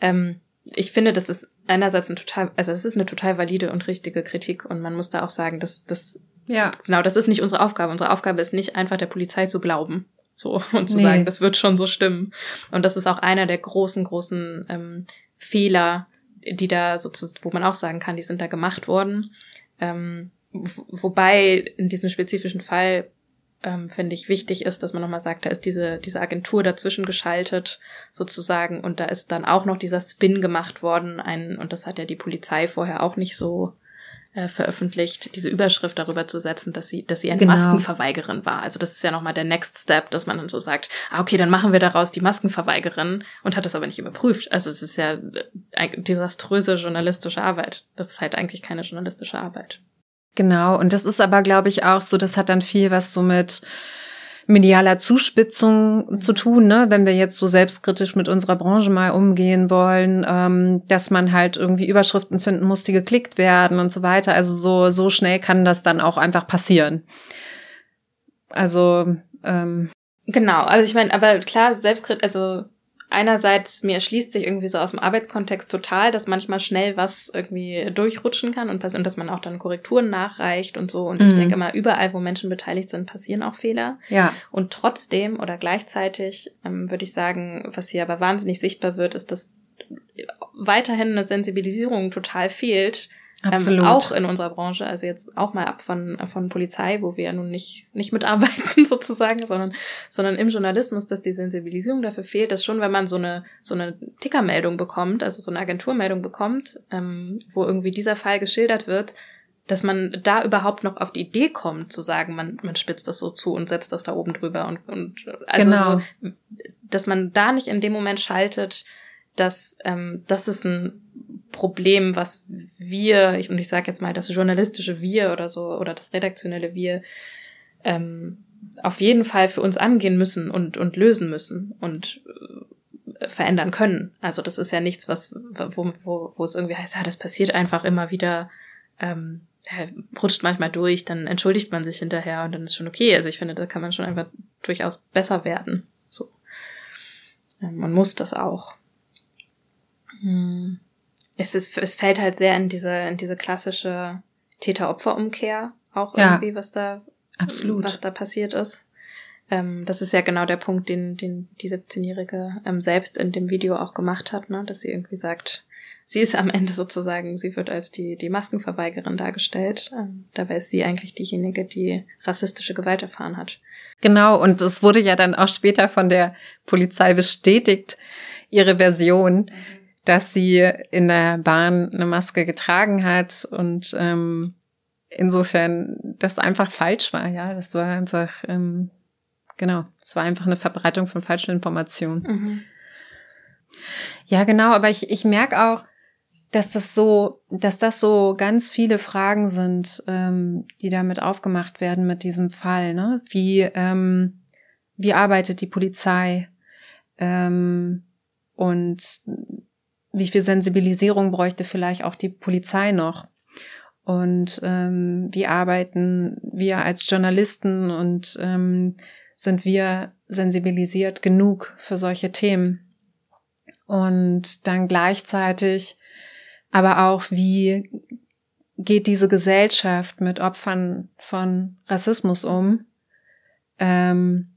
Ähm, ich finde, das ist einerseits ein total, also das ist eine total valide und richtige Kritik und man muss da auch sagen, dass das ja genau, das ist nicht unsere Aufgabe. Unsere Aufgabe ist nicht einfach der Polizei zu glauben, so und zu nee. sagen, das wird schon so stimmen. Und das ist auch einer der großen, großen ähm, Fehler, die da sozusagen, wo man auch sagen kann, die sind da gemacht worden. Ähm, wobei in diesem spezifischen Fall ähm, finde ich wichtig ist, dass man nochmal sagt, da ist diese, diese Agentur dazwischen geschaltet, sozusagen, und da ist dann auch noch dieser Spin gemacht worden, ein, und das hat ja die Polizei vorher auch nicht so äh, veröffentlicht, diese Überschrift darüber zu setzen, dass sie, dass sie eine genau. Maskenverweigerin war. Also das ist ja nochmal der Next Step, dass man dann so sagt, ah, okay, dann machen wir daraus die Maskenverweigerin und hat das aber nicht überprüft. Also es ist ja äh, desaströse journalistische Arbeit. Das ist halt eigentlich keine journalistische Arbeit. Genau, und das ist aber, glaube ich, auch so, das hat dann viel was so mit medialer Zuspitzung zu tun, ne? wenn wir jetzt so selbstkritisch mit unserer Branche mal umgehen wollen, ähm, dass man halt irgendwie Überschriften finden muss, die geklickt werden und so weiter. Also so, so schnell kann das dann auch einfach passieren. Also ähm, genau, also ich meine, aber klar, selbstkritisch, also einerseits mir erschließt sich irgendwie so aus dem Arbeitskontext total, dass manchmal schnell was irgendwie durchrutschen kann und, und dass man auch dann Korrekturen nachreicht und so. Und mhm. ich denke immer, überall, wo Menschen beteiligt sind, passieren auch Fehler. Ja. Und trotzdem oder gleichzeitig ähm, würde ich sagen, was hier aber wahnsinnig sichtbar wird, ist, dass weiterhin eine Sensibilisierung total fehlt Absolut. Ähm, auch in unserer Branche, also jetzt auch mal ab von, von Polizei, wo wir ja nun nicht, nicht mitarbeiten sozusagen, sondern, sondern im Journalismus, dass die Sensibilisierung dafür fehlt, dass schon, wenn man so eine, so eine Tickermeldung bekommt, also so eine Agenturmeldung bekommt, ähm, wo irgendwie dieser Fall geschildert wird, dass man da überhaupt noch auf die Idee kommt, zu sagen, man, man spitzt das so zu und setzt das da oben drüber und, und also genau. so, dass man da nicht in dem Moment schaltet, dass ähm, das ist ein Problem, was wir, ich, und ich sage jetzt mal das journalistische Wir oder so, oder das redaktionelle Wir, ähm, auf jeden Fall für uns angehen müssen und, und lösen müssen und äh, verändern können. Also das ist ja nichts, was, wo, wo, wo es irgendwie heißt, ja, das passiert einfach immer wieder, ähm, rutscht manchmal durch, dann entschuldigt man sich hinterher und dann ist schon okay. Also ich finde, da kann man schon einfach durchaus besser werden. So. Ähm, man muss das auch. Hm. Es, ist, es fällt halt sehr in diese, in diese klassische Täter-Opfer-Umkehr auch ja, irgendwie, was da, absolut. was da passiert ist. Ähm, das ist ja genau der Punkt, den, den die 17-Jährige ähm, selbst in dem Video auch gemacht hat, ne? dass sie irgendwie sagt, sie ist am Ende sozusagen, sie wird als die, die Maskenverweigerin dargestellt. Ähm, dabei ist sie eigentlich diejenige, die rassistische Gewalt erfahren hat. Genau, und es wurde ja dann auch später von der Polizei bestätigt, ihre Version, mhm. Dass sie in der Bahn eine Maske getragen hat und ähm, insofern das einfach falsch war, ja. Das war einfach, ähm, genau, es war einfach eine Verbreitung von falschen Informationen. Mhm. Ja, genau, aber ich, ich merke auch, dass das so, dass das so ganz viele Fragen sind, ähm, die damit aufgemacht werden mit diesem Fall. Ne? Wie ähm, wie arbeitet die Polizei ähm, und wie viel Sensibilisierung bräuchte vielleicht auch die Polizei noch? Und ähm, wie arbeiten wir als Journalisten und ähm, sind wir sensibilisiert genug für solche Themen? Und dann gleichzeitig aber auch wie geht diese Gesellschaft mit Opfern von Rassismus um ähm,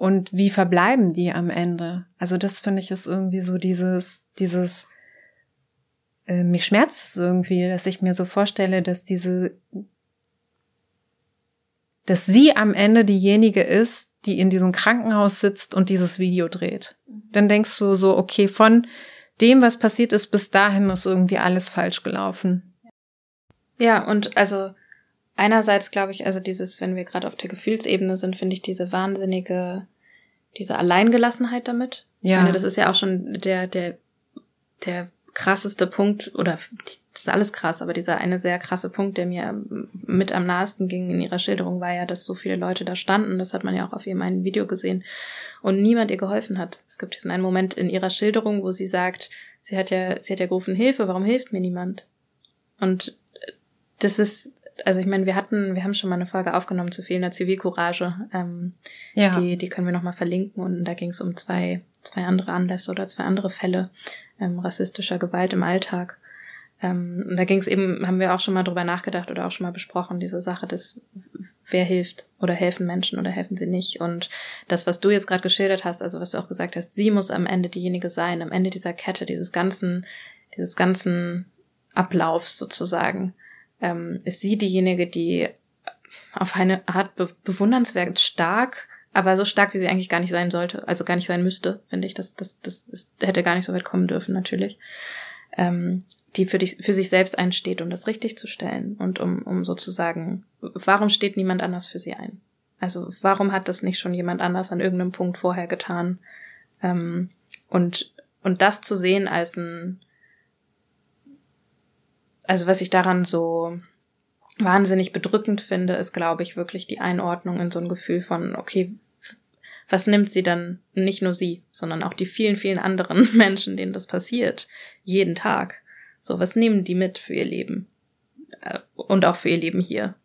und wie verbleiben die am Ende? Also das finde ich ist irgendwie so dieses dieses äh, mich schmerzt es irgendwie, dass ich mir so vorstelle, dass diese dass sie am Ende diejenige ist, die in diesem Krankenhaus sitzt und dieses Video dreht. Dann denkst du so, okay, von dem, was passiert ist, bis dahin ist irgendwie alles falsch gelaufen. Ja, und also einerseits glaube ich, also dieses, wenn wir gerade auf der Gefühlsebene sind, finde ich diese wahnsinnige, diese Alleingelassenheit damit. Ja. Ich meine, das ist ja auch schon der, der, der krasseste Punkt, oder das ist alles krass, aber dieser eine sehr krasse Punkt, der mir mit am nahesten ging in ihrer Schilderung, war ja, dass so viele Leute da standen. Das hat man ja auch auf ihrem einen Video gesehen. Und niemand ihr geholfen hat. Es gibt diesen einen Moment in ihrer Schilderung, wo sie sagt, sie hat ja, sie hat ja gerufen, Hilfe, warum hilft mir niemand? Und das ist, also ich meine, wir hatten, wir haben schon mal eine Folge aufgenommen zu fehlender Zivilcourage. Ähm, ja. Die, die können wir nochmal verlinken. Und da ging es um zwei, zwei andere Anlässe oder zwei andere Fälle ähm, rassistischer Gewalt im Alltag. Ähm, und da ging es eben, haben wir auch schon mal drüber nachgedacht oder auch schon mal besprochen, diese Sache des, wer hilft oder helfen Menschen oder helfen sie nicht. Und das, was du jetzt gerade geschildert hast, also was du auch gesagt hast, sie muss am Ende diejenige sein, am Ende dieser Kette, dieses ganzen, dieses ganzen Ablaufs sozusagen, ähm, ist sie diejenige, die auf eine Art be bewundernswert stark aber so stark, wie sie eigentlich gar nicht sein sollte, also gar nicht sein müsste, finde ich. Das, das, das ist, hätte gar nicht so weit kommen dürfen, natürlich. Ähm, die für, dich, für sich selbst einsteht, um das richtig zu stellen und um, um sozusagen, warum steht niemand anders für sie ein? Also warum hat das nicht schon jemand anders an irgendeinem Punkt vorher getan? Ähm, und, und das zu sehen als ein, also was ich daran so wahnsinnig bedrückend finde, ist, glaube ich, wirklich die Einordnung in so ein Gefühl von, okay, was nimmt sie dann, nicht nur sie, sondern auch die vielen, vielen anderen Menschen, denen das passiert, jeden Tag. So, was nehmen die mit für ihr Leben? Äh, und auch für ihr Leben hier.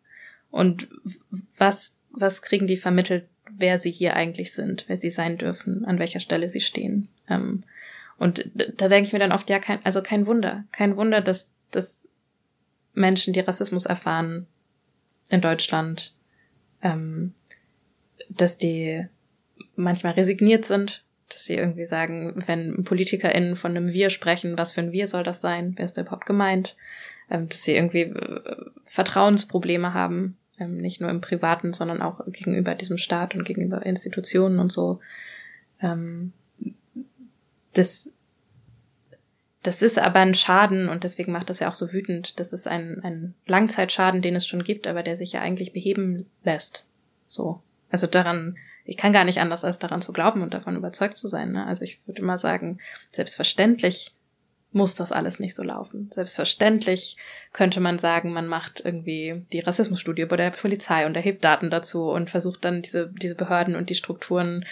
Und was, was kriegen die vermittelt, wer sie hier eigentlich sind, wer sie sein dürfen, an welcher Stelle sie stehen. Ähm, und da denke ich mir dann oft, ja, kein, also kein Wunder. Kein Wunder, dass, dass Menschen, die Rassismus erfahren in Deutschland, ähm, dass die manchmal resigniert sind, dass sie irgendwie sagen, wenn PolitikerInnen von einem Wir sprechen, was für ein Wir soll das sein? Wer ist da überhaupt gemeint? Ähm, dass sie irgendwie äh, Vertrauensprobleme haben, ähm, nicht nur im Privaten, sondern auch gegenüber diesem Staat und gegenüber Institutionen und so. Ähm, das das ist aber ein Schaden und deswegen macht das ja auch so wütend. Das ist ein, ein Langzeitschaden, den es schon gibt, aber der sich ja eigentlich beheben lässt. So. Also daran, ich kann gar nicht anders als daran zu glauben und davon überzeugt zu sein. Ne? Also ich würde immer sagen, selbstverständlich muss das alles nicht so laufen. Selbstverständlich könnte man sagen, man macht irgendwie die Rassismusstudie bei der Polizei und erhebt Daten dazu und versucht dann diese, diese Behörden und die Strukturen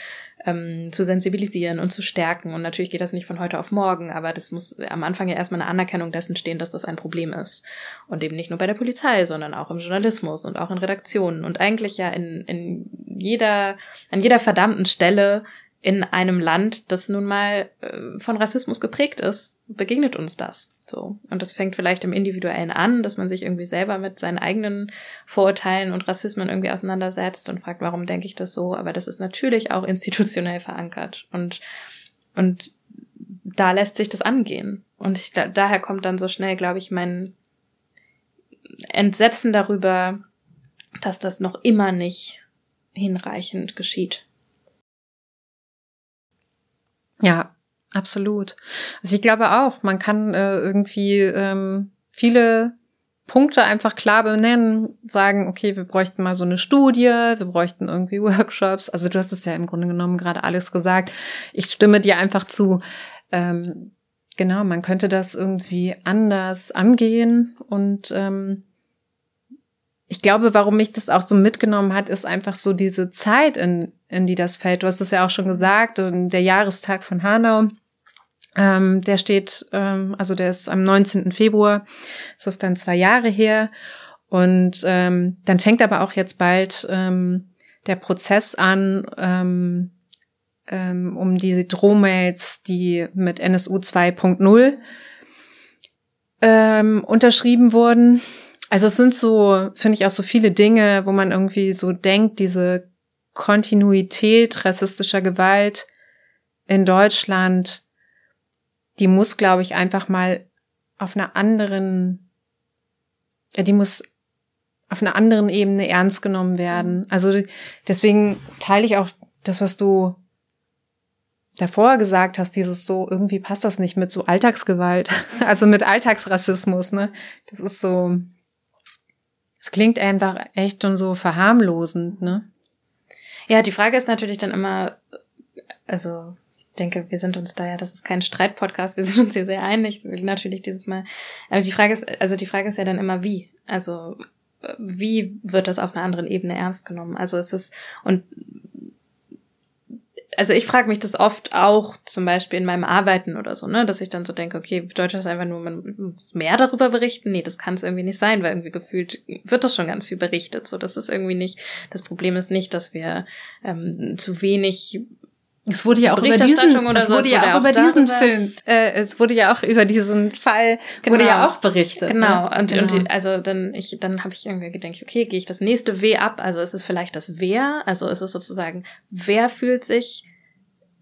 ähm, zu sensibilisieren und zu stärken. Und natürlich geht das nicht von heute auf morgen, aber das muss am Anfang ja erstmal eine Anerkennung dessen stehen, dass das ein Problem ist. Und eben nicht nur bei der Polizei, sondern auch im Journalismus und auch in Redaktionen und eigentlich ja in, in jeder, an jeder verdammten Stelle in einem Land, das nun mal äh, von Rassismus geprägt ist, begegnet uns das. So. Und das fängt vielleicht im Individuellen an, dass man sich irgendwie selber mit seinen eigenen Vorurteilen und Rassismen irgendwie auseinandersetzt und fragt, warum denke ich das so? Aber das ist natürlich auch institutionell verankert. Und, und da lässt sich das angehen. Und ich, da, daher kommt dann so schnell, glaube ich, mein Entsetzen darüber, dass das noch immer nicht hinreichend geschieht. Ja, absolut. Also ich glaube auch, man kann äh, irgendwie ähm, viele Punkte einfach klar benennen, sagen, okay, wir bräuchten mal so eine Studie, wir bräuchten irgendwie Workshops. Also du hast es ja im Grunde genommen gerade alles gesagt. Ich stimme dir einfach zu. Ähm, genau, man könnte das irgendwie anders angehen und ähm, ich glaube, warum mich das auch so mitgenommen hat, ist einfach so diese Zeit, in, in die das fällt. Du hast es ja auch schon gesagt, der Jahrestag von Hanau, ähm, der steht, ähm, also der ist am 19. Februar, das ist dann zwei Jahre her. Und ähm, dann fängt aber auch jetzt bald ähm, der Prozess an, ähm, ähm, um diese Drohmails, die mit NSU 2.0 ähm, unterschrieben wurden. Also es sind so, finde ich auch so viele Dinge, wo man irgendwie so denkt, diese Kontinuität rassistischer Gewalt in Deutschland, die muss, glaube ich, einfach mal auf einer anderen, die muss auf einer anderen Ebene ernst genommen werden. Also deswegen teile ich auch das, was du davor gesagt hast, dieses so, irgendwie passt das nicht mit so Alltagsgewalt, also mit Alltagsrassismus, ne? Das ist so, es klingt einfach echt schon so verharmlosend, ne? Ja, die Frage ist natürlich dann immer, also denke, wir sind uns da ja, das ist kein Streitpodcast, wir sind uns hier sehr einig, natürlich dieses Mal. Aber die Frage ist, also die Frage ist ja dann immer wie. Also wie wird das auf einer anderen Ebene ernst genommen? Also es ist, und also ich frage mich das oft auch, zum Beispiel in meinem Arbeiten oder so, ne, dass ich dann so denke, okay, bedeutet das einfach nur, man muss mehr darüber berichten? Nee, das kann es irgendwie nicht sein, weil irgendwie gefühlt wird das schon ganz viel berichtet. So, das ist irgendwie nicht, das Problem ist nicht, dass wir ähm, zu wenig es wurde ja auch über diesen, es wurde ja auch über diesen Film, äh, es wurde ja auch über diesen Fall genau. wurde ja auch berichtet. Genau. Ne? Und, genau. und also dann ich dann habe ich irgendwie gedacht, okay, gehe ich das nächste W ab? Also ist es vielleicht das Wer? Also ist es sozusagen, wer fühlt sich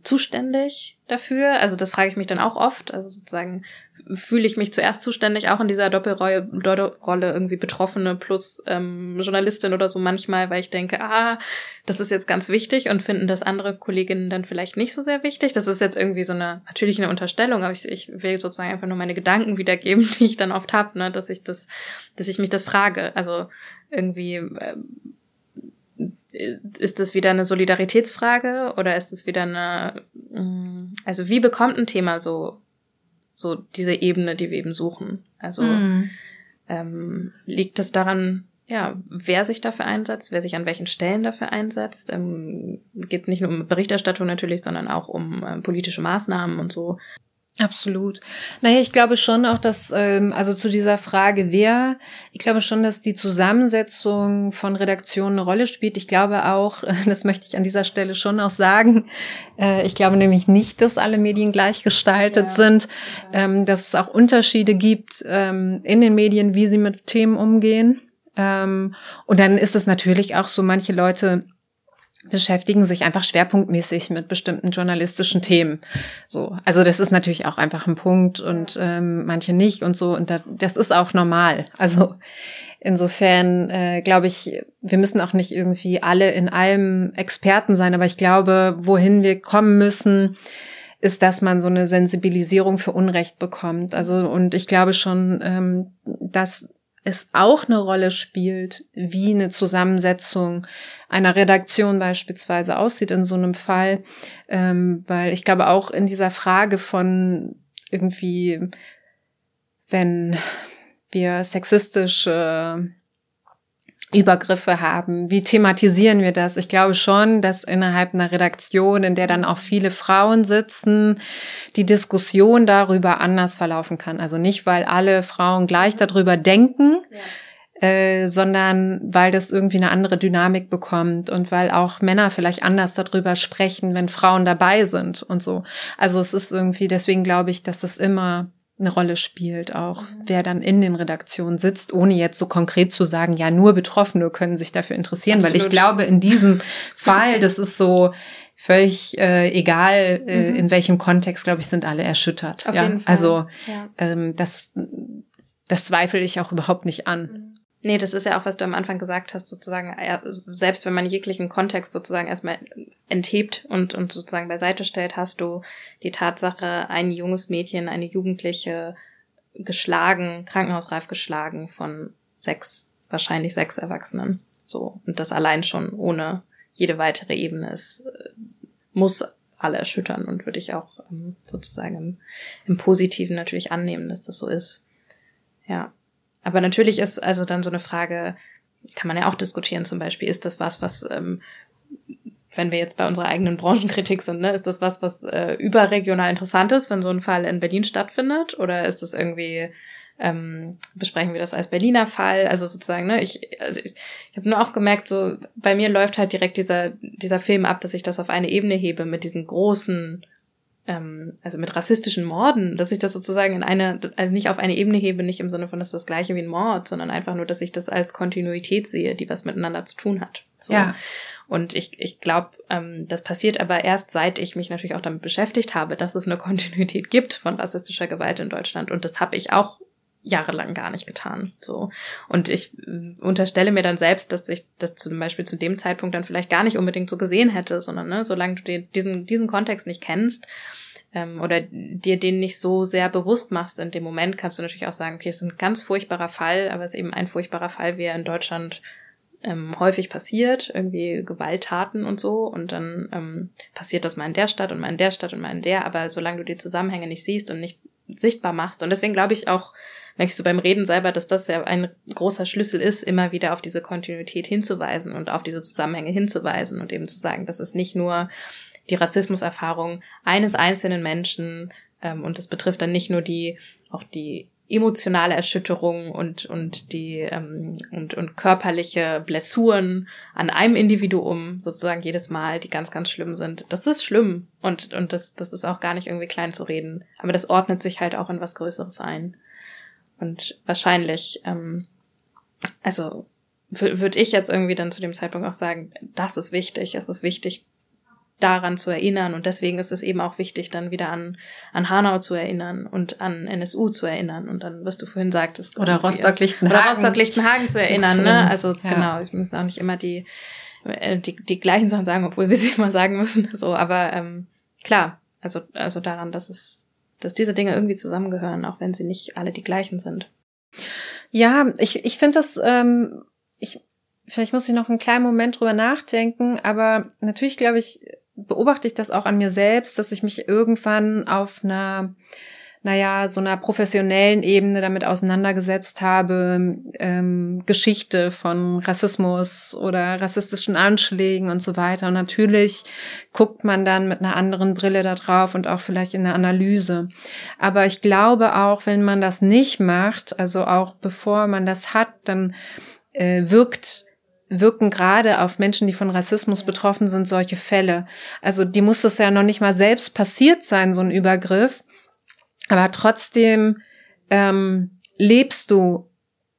zuständig dafür? Also das frage ich mich dann auch oft. Also sozusagen fühle ich mich zuerst zuständig, auch in dieser Doppelrolle, Doppelrolle irgendwie Betroffene plus ähm, Journalistin oder so manchmal, weil ich denke, ah, das ist jetzt ganz wichtig und finden das andere Kolleginnen dann vielleicht nicht so sehr wichtig. Das ist jetzt irgendwie so eine, natürlich eine Unterstellung, aber ich, ich will sozusagen einfach nur meine Gedanken wiedergeben, die ich dann oft habe, ne, dass ich das, dass ich mich das frage. Also irgendwie, äh, ist das wieder eine Solidaritätsfrage oder ist es wieder eine, mm, also wie bekommt ein Thema so, so diese Ebene, die wir eben suchen? Also mhm. ähm, liegt es daran, ja, wer sich dafür einsetzt, wer sich an welchen Stellen dafür einsetzt? Ähm, geht nicht nur um Berichterstattung natürlich, sondern auch um ähm, politische Maßnahmen und so. Absolut. Naja, ich glaube schon auch, dass, ähm, also zu dieser Frage, wer, ich glaube schon, dass die Zusammensetzung von Redaktionen eine Rolle spielt. Ich glaube auch, das möchte ich an dieser Stelle schon auch sagen, äh, ich glaube nämlich nicht, dass alle Medien gleich gestaltet ja. sind, ähm, dass es auch Unterschiede gibt ähm, in den Medien, wie sie mit Themen umgehen. Ähm, und dann ist es natürlich auch so, manche Leute beschäftigen sich einfach schwerpunktmäßig mit bestimmten journalistischen Themen. So, also das ist natürlich auch einfach ein Punkt und ähm, manche nicht und so und da, das ist auch normal. Also insofern äh, glaube ich, wir müssen auch nicht irgendwie alle in allem Experten sein, aber ich glaube, wohin wir kommen müssen, ist, dass man so eine Sensibilisierung für Unrecht bekommt. Also und ich glaube schon, ähm, dass es auch eine Rolle spielt, wie eine Zusammensetzung einer Redaktion beispielsweise aussieht in so einem Fall, ähm, weil ich glaube auch in dieser Frage von irgendwie, wenn wir sexistische Übergriffe haben? Wie thematisieren wir das? Ich glaube schon, dass innerhalb einer Redaktion, in der dann auch viele Frauen sitzen, die Diskussion darüber anders verlaufen kann. Also nicht, weil alle Frauen gleich darüber denken, ja. äh, sondern weil das irgendwie eine andere Dynamik bekommt und weil auch Männer vielleicht anders darüber sprechen, wenn Frauen dabei sind und so. Also es ist irgendwie, deswegen glaube ich, dass es immer eine Rolle spielt, auch mhm. wer dann in den Redaktionen sitzt, ohne jetzt so konkret zu sagen, ja, nur Betroffene können sich dafür interessieren, Absolut. weil ich glaube, in diesem Fall, das ist so völlig äh, egal, äh, mhm. in welchem Kontext, glaube ich, sind alle erschüttert. Auf ja? Also ja. ähm, das, das zweifle ich auch überhaupt nicht an. Mhm. Nee, das ist ja auch, was du am Anfang gesagt hast, sozusagen, selbst wenn man jeglichen Kontext sozusagen erstmal enthebt und, und sozusagen beiseite stellt, hast du die Tatsache, ein junges Mädchen, eine Jugendliche geschlagen, krankenhausreif geschlagen von sechs, wahrscheinlich sechs Erwachsenen. So. Und das allein schon ohne jede weitere Ebene ist, äh, muss alle erschüttern und würde ich auch ähm, sozusagen im, im Positiven natürlich annehmen, dass das so ist. Ja. Aber natürlich ist also dann so eine Frage, kann man ja auch diskutieren zum Beispiel, ist das was, was, ähm, wenn wir jetzt bei unserer eigenen Branchenkritik sind, ne, ist das was, was äh, überregional interessant ist, wenn so ein Fall in Berlin stattfindet? Oder ist das irgendwie, ähm, besprechen wir das als Berliner Fall? Also sozusagen, ne, ich, also ich, ich habe nur auch gemerkt, so bei mir läuft halt direkt dieser, dieser Film ab, dass ich das auf eine Ebene hebe mit diesen großen ähm, also mit rassistischen Morden, dass ich das sozusagen in eine, also nicht auf eine Ebene hebe, nicht im Sinne von, das ist das gleiche wie ein Mord, sondern einfach nur, dass ich das als Kontinuität sehe, die was miteinander zu tun hat. So. Ja. Und ich, ich glaube, ähm, das passiert aber erst, seit ich mich natürlich auch damit beschäftigt habe, dass es eine Kontinuität gibt von rassistischer Gewalt in Deutschland. Und das habe ich auch jahrelang gar nicht getan. So. Und ich äh, unterstelle mir dann selbst, dass ich das zum Beispiel zu dem Zeitpunkt dann vielleicht gar nicht unbedingt so gesehen hätte, sondern ne, solange du dir diesen, diesen Kontext nicht kennst ähm, oder dir den nicht so sehr bewusst machst in dem Moment, kannst du natürlich auch sagen, okay, es ist ein ganz furchtbarer Fall, aber es ist eben ein furchtbarer Fall, wie er in Deutschland ähm, häufig passiert, irgendwie Gewalttaten und so. Und dann ähm, passiert das mal in der Stadt und mal in der Stadt und mal in der. Aber solange du die Zusammenhänge nicht siehst und nicht sichtbar machst. Und deswegen glaube ich auch, merkst du beim Reden selber, dass das ja ein großer Schlüssel ist, immer wieder auf diese Kontinuität hinzuweisen und auf diese Zusammenhänge hinzuweisen und eben zu sagen, das ist nicht nur die Rassismuserfahrung eines einzelnen Menschen ähm, und das betrifft dann nicht nur die auch die emotionale Erschütterung und und die ähm, und und körperliche Blessuren an einem Individuum sozusagen jedes Mal, die ganz ganz schlimm sind. Das ist schlimm und und das das ist auch gar nicht irgendwie klein zu reden, aber das ordnet sich halt auch in was Größeres ein. Und wahrscheinlich, ähm, also würde ich jetzt irgendwie dann zu dem Zeitpunkt auch sagen, das ist wichtig, es ist wichtig, daran zu erinnern. Und deswegen ist es eben auch wichtig, dann wieder an, an Hanau zu erinnern und an NSU zu erinnern. Und dann, was du vorhin sagtest. Oder Rostock-Lichtenhagen. Oder Rostock-Lichtenhagen zu erinnern, ne? Also ja. genau, ich muss auch nicht immer die, äh, die, die gleichen Sachen sagen, obwohl wir sie immer sagen müssen. So, aber ähm, klar, also, also daran, dass es dass diese Dinge irgendwie zusammengehören, auch wenn sie nicht alle die gleichen sind. Ja, ich, ich finde das, ähm, ich, vielleicht muss ich noch einen kleinen Moment drüber nachdenken, aber natürlich glaube ich, beobachte ich das auch an mir selbst, dass ich mich irgendwann auf einer naja, so einer professionellen Ebene damit auseinandergesetzt habe, ähm, Geschichte von Rassismus oder rassistischen Anschlägen und so weiter. Und natürlich guckt man dann mit einer anderen Brille da drauf und auch vielleicht in der Analyse. Aber ich glaube auch, wenn man das nicht macht, also auch bevor man das hat, dann äh, wirkt wirken gerade auf Menschen, die von Rassismus betroffen sind, solche Fälle. Also die muss es ja noch nicht mal selbst passiert sein, so ein Übergriff. Aber trotzdem ähm, lebst du,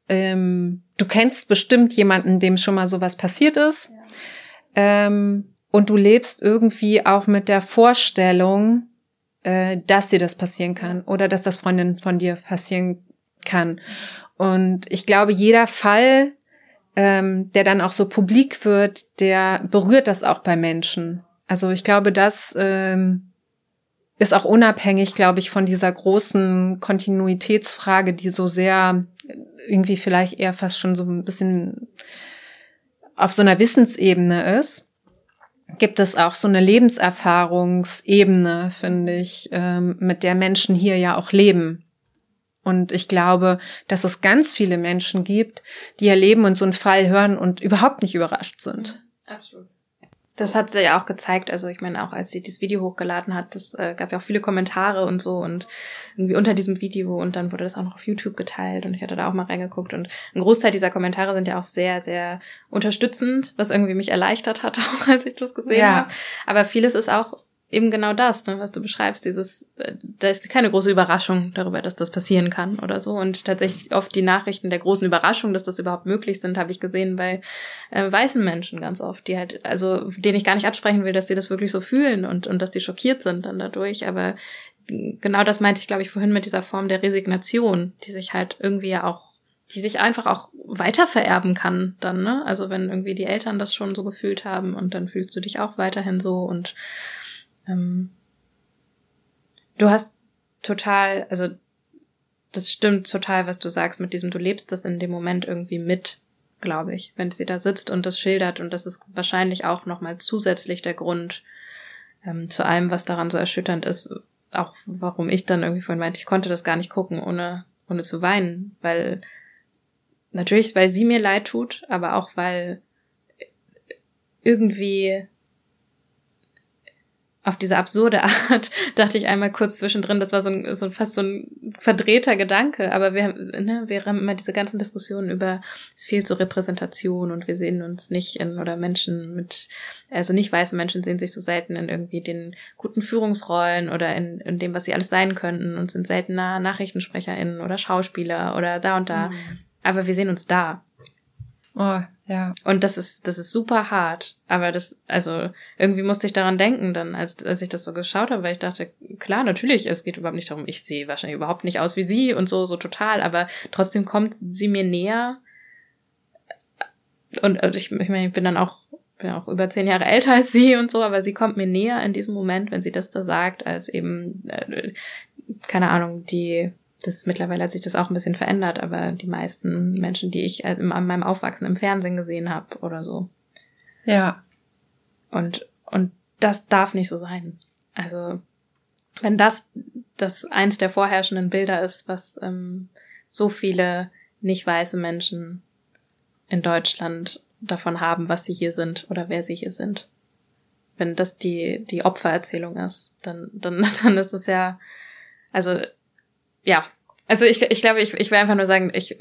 ähm, du kennst bestimmt jemanden, dem schon mal sowas passiert ist. Ja. Ähm, und du lebst irgendwie auch mit der Vorstellung, äh, dass dir das passieren kann oder dass das Freundin von dir passieren kann. Und ich glaube, jeder Fall, ähm, der dann auch so publik wird, der berührt das auch bei Menschen. Also ich glaube, das ähm, ist auch unabhängig, glaube ich, von dieser großen Kontinuitätsfrage, die so sehr irgendwie vielleicht eher fast schon so ein bisschen auf so einer Wissensebene ist, gibt es auch so eine Lebenserfahrungsebene, finde ich, ähm, mit der Menschen hier ja auch leben. Und ich glaube, dass es ganz viele Menschen gibt, die erleben und so einen Fall hören und überhaupt nicht überrascht sind. Absolut. Das hat sie ja auch gezeigt. Also ich meine, auch als sie das Video hochgeladen hat, das äh, gab ja auch viele Kommentare und so und irgendwie unter diesem Video und dann wurde das auch noch auf YouTube geteilt und ich hatte da auch mal reingeguckt und ein Großteil dieser Kommentare sind ja auch sehr, sehr unterstützend, was irgendwie mich erleichtert hat, auch als ich das gesehen ja. habe. Aber vieles ist auch eben genau das, ne, was du beschreibst, dieses, äh, da ist keine große Überraschung darüber, dass das passieren kann oder so. Und tatsächlich oft die Nachrichten der großen Überraschung, dass das überhaupt möglich sind, habe ich gesehen bei äh, weißen Menschen ganz oft, die halt, also denen ich gar nicht absprechen will, dass die das wirklich so fühlen und, und dass die schockiert sind dann dadurch. Aber genau das meinte ich, glaube ich, vorhin mit dieser Form der Resignation, die sich halt irgendwie ja auch die sich einfach auch weiter vererben kann dann, ne? Also wenn irgendwie die Eltern das schon so gefühlt haben und dann fühlst du dich auch weiterhin so und ähm, du hast total, also das stimmt total, was du sagst mit diesem, du lebst das in dem Moment irgendwie mit, glaube ich, wenn sie da sitzt und das schildert. Und das ist wahrscheinlich auch nochmal zusätzlich der Grund ähm, zu allem, was daran so erschütternd ist, auch warum ich dann irgendwie vorhin meinte, ich konnte das gar nicht gucken, ohne, ohne zu weinen, weil natürlich, weil sie mir leid tut, aber auch weil irgendwie auf diese absurde Art dachte ich einmal kurz zwischendrin, das war so, ein, so fast so ein verdrehter Gedanke, aber wir, ne, wir haben immer diese ganzen Diskussionen über, es fehlt so Repräsentation und wir sehen uns nicht in, oder Menschen mit, also nicht weiße Menschen sehen sich so selten in irgendwie den guten Führungsrollen oder in, in dem, was sie alles sein könnten und sind seltener NachrichtensprecherInnen oder Schauspieler oder da und da. Mhm. Aber wir sehen uns da. Oh, ja. Und das ist, das ist super hart. Aber das, also, irgendwie musste ich daran denken, dann, als, als ich das so geschaut habe, weil ich dachte, klar, natürlich, es geht überhaupt nicht darum, ich sehe wahrscheinlich überhaupt nicht aus wie sie und so, so total, aber trotzdem kommt sie mir näher. Und also ich, ich meine, ich bin dann auch, bin auch über zehn Jahre älter als sie und so, aber sie kommt mir näher in diesem Moment, wenn sie das da sagt, als eben, äh, keine Ahnung, die das mittlerweile hat sich das auch ein bisschen verändert, aber die meisten Menschen, die ich an meinem Aufwachsen im Fernsehen gesehen habe oder so. Ja. Und, und das darf nicht so sein. Also, wenn das, das eins der vorherrschenden Bilder ist, was ähm, so viele nicht weiße Menschen in Deutschland davon haben, was sie hier sind oder wer sie hier sind. Wenn das die, die Opfererzählung ist, dann, dann, dann ist es ja, also ja, also ich, ich glaube, ich, ich will einfach nur sagen, ich,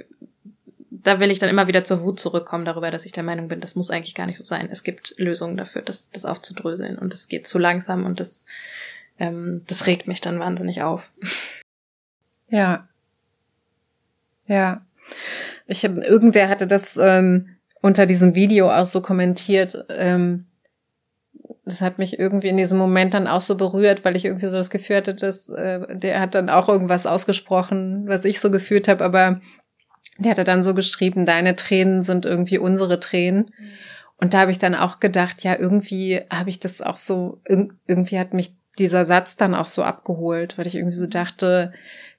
da will ich dann immer wieder zur Wut zurückkommen darüber, dass ich der Meinung bin, das muss eigentlich gar nicht so sein. Es gibt Lösungen dafür, das, das aufzudröseln und es geht zu langsam und das, ähm, das regt mich dann wahnsinnig auf. Ja. Ja. Ich habe, irgendwer hatte das ähm, unter diesem Video auch so kommentiert, ähm, das hat mich irgendwie in diesem Moment dann auch so berührt, weil ich irgendwie so das Gefühl hatte, dass äh, der hat dann auch irgendwas ausgesprochen, was ich so gefühlt habe, aber der hatte dann so geschrieben, deine Tränen sind irgendwie unsere Tränen. Mhm. Und da habe ich dann auch gedacht, ja, irgendwie habe ich das auch so, irgendwie hat mich dieser Satz dann auch so abgeholt, weil ich irgendwie so dachte,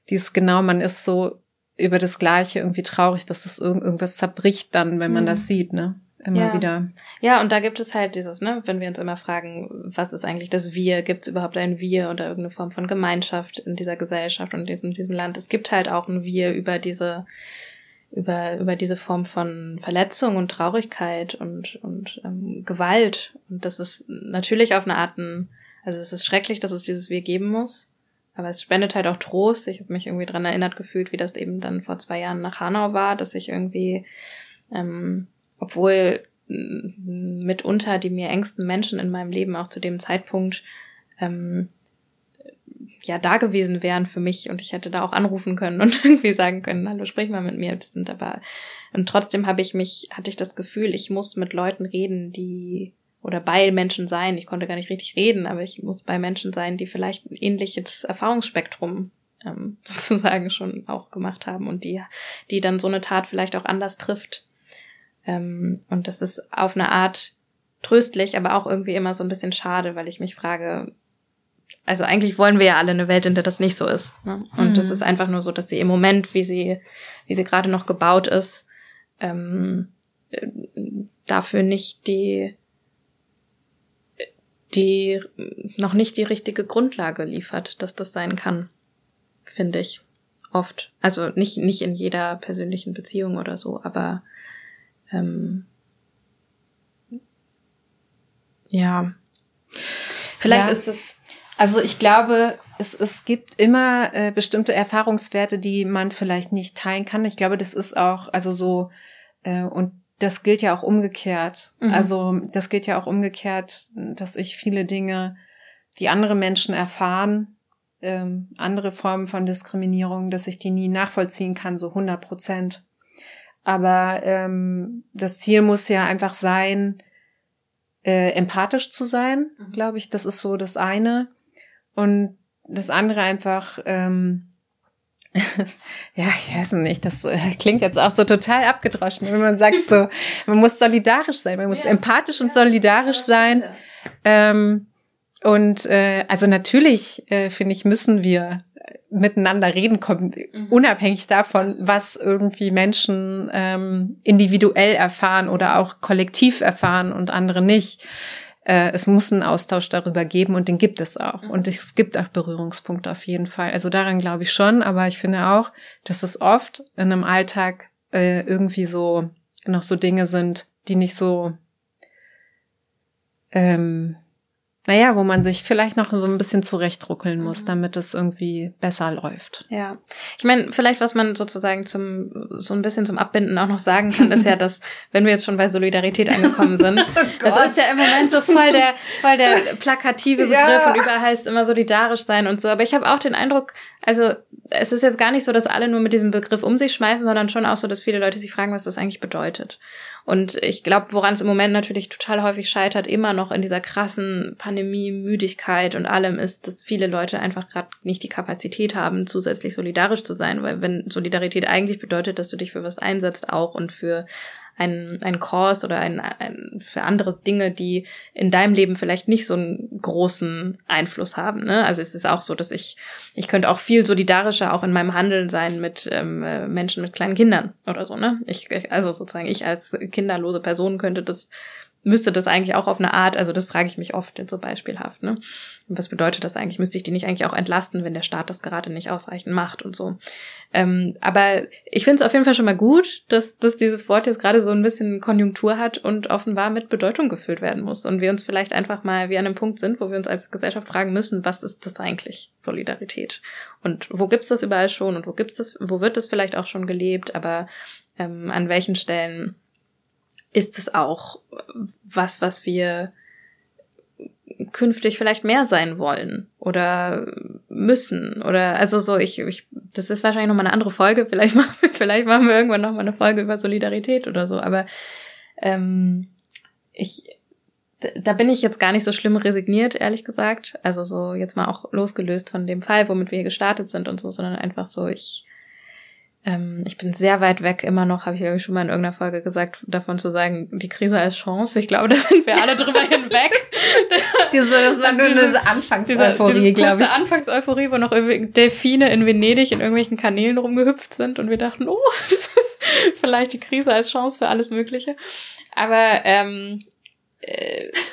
dies genau, man ist so über das Gleiche irgendwie traurig, dass das irgendwas zerbricht dann, wenn man mhm. das sieht, ne? Immer ja. wieder. Ja, und da gibt es halt dieses, ne, wenn wir uns immer fragen, was ist eigentlich das Wir? Gibt es überhaupt ein Wir oder irgendeine Form von Gemeinschaft in dieser Gesellschaft und in diesem, diesem Land? Es gibt halt auch ein Wir über diese, über, über diese Form von Verletzung und Traurigkeit und, und ähm, Gewalt. Und das ist natürlich auf eine Art ein, also es ist schrecklich, dass es dieses Wir geben muss. Aber es spendet halt auch Trost. Ich habe mich irgendwie dran erinnert gefühlt, wie das eben dann vor zwei Jahren nach Hanau war, dass ich irgendwie ähm, obwohl mitunter die mir engsten Menschen in meinem Leben auch zu dem Zeitpunkt ähm, ja da gewesen wären für mich und ich hätte da auch anrufen können und irgendwie sagen können, hallo, sprich mal mit mir. Das sind aber und trotzdem habe ich mich, hatte ich das Gefühl, ich muss mit Leuten reden, die oder bei Menschen sein. Ich konnte gar nicht richtig reden, aber ich muss bei Menschen sein, die vielleicht ein ähnliches Erfahrungsspektrum ähm, sozusagen schon auch gemacht haben und die, die dann so eine Tat vielleicht auch anders trifft. Ähm, und das ist auf eine Art tröstlich, aber auch irgendwie immer so ein bisschen schade, weil ich mich frage, also eigentlich wollen wir ja alle eine Welt, in der das nicht so ist. Ne? Und es Mhm. ist einfach nur so, dass sie im Moment, wie sie, wie sie gerade noch gebaut ist, ähm, äh, dafür nicht die, die noch nicht die richtige Grundlage liefert, dass das sein kann, finde ich. Oft. Also nicht, nicht in jeder persönlichen Beziehung oder so, aber ähm, ja. Vielleicht Ja. ist es Also ich glaube, es, es gibt immer äh, bestimmte Erfahrungswerte, die man vielleicht nicht teilen kann. Ich glaube, das ist auch, also so, äh, und das gilt ja auch umgekehrt. Mhm. Also das gilt ja auch umgekehrt, dass ich viele Dinge, die andere Menschen erfahren, ähm, andere Formen von Diskriminierung, dass ich die nie nachvollziehen kann, so 100 Prozent. Aber ähm, das Ziel muss ja einfach sein, äh, empathisch zu sein, Mhm. glaube ich. Das ist so das eine. Und das andere einfach, ähm, ja, ich weiß nicht, das äh, klingt jetzt auch so total abgedroschen, wenn man sagt so, man muss solidarisch sein, man muss Ja. empathisch und solidarisch sein. Ähm, und äh, also natürlich, äh, finde ich, müssen wir miteinander reden kommen, Mhm. unabhängig davon, Absolut. was irgendwie Menschen ähm, individuell erfahren oder auch kollektiv erfahren und andere nicht. Äh, es muss einen Austausch darüber geben und den gibt es auch. Mhm. Und es gibt auch Berührungspunkte auf jeden Fall. Also daran glaube ich schon, aber ich finde auch, dass es oft in einem Alltag äh, irgendwie so noch so Dinge sind, die nicht so ähm, naja, wo man sich vielleicht noch so ein bisschen zurechtruckeln muss, Mhm. damit es irgendwie besser läuft. Ja, ich meine, vielleicht was man sozusagen zum so ein bisschen zum Abbinden auch noch sagen kann, ist ja, dass wenn wir jetzt schon bei Solidarität angekommen sind, das ist ja im Moment so voll der voll der plakative Begriff Ja. und überall heißt immer solidarisch sein und so. Aber ich habe auch den Eindruck, also es ist jetzt gar nicht so, dass alle nur mit diesem Begriff um sich schmeißen, sondern schon auch so, dass viele Leute sich fragen, was das eigentlich bedeutet. Und ich glaube, woran es im Moment natürlich total häufig scheitert, immer noch in dieser krassen Pandemie, Müdigkeit und allem ist, dass viele Leute einfach gerade nicht die Kapazität haben, zusätzlich solidarisch zu sein, weil wenn Solidarität eigentlich bedeutet, dass du dich für was einsetzt auch und für ein, ein Kurs oder ein, ein, für andere Dinge, die in deinem Leben vielleicht nicht so einen großen Einfluss haben. Ne? Also es ist auch so, dass ich, ich könnte auch viel solidarischer auch in meinem Handeln sein mit ähm, äh, Menschen mit kleinen Kindern oder so. Ne? Ich, also sozusagen ich als kinderlose Person könnte das müsste das eigentlich auch auf eine Art, also das frage ich mich oft so beispielhaft, ne? Und was bedeutet das eigentlich? Müsste ich die nicht eigentlich auch entlasten, wenn der Staat das gerade nicht ausreichend macht und so? Ähm, aber ich finde es auf jeden Fall schon mal gut, dass, dass dieses Wort jetzt gerade so ein bisschen Konjunktur hat und offenbar mit Bedeutung gefüllt werden muss. Und wir uns vielleicht einfach mal wie an einem Punkt sind, wo wir uns als Gesellschaft fragen müssen, was ist das eigentlich, Solidarität? Und wo gibt's das überall schon und wo gibt's das, wo wird das vielleicht auch schon gelebt, aber ähm, an welchen Stellen ist es auch was, was wir künftig vielleicht mehr sein wollen oder müssen oder also so ich, ich das ist wahrscheinlich noch mal eine andere Folge. Vielleicht machen wir, vielleicht machen wir irgendwann noch mal eine Folge über Solidarität oder so. Aber ähm, ich da bin ich jetzt gar nicht so schlimm resigniert ehrlich gesagt. Also so jetzt mal auch losgelöst von dem Fall womit wir hier gestartet sind und so sondern einfach so ich ähm, ich bin sehr weit weg immer noch, habe ich glaube ich schon mal in irgendeiner Folge gesagt, davon zu sagen, die Krise als Chance. Ich glaube, da sind wir alle drüber hinweg. Diese, das war nur Diese- diese Diese, Anfangseuphorie, diese glaube ich. Anfangseuphorie, wo noch irgendwie Delfine in Venedig in irgendwelchen Kanälen rumgehüpft sind und wir dachten, oh, das ist vielleicht die Krise als Chance für alles Mögliche. Aber ähm, äh,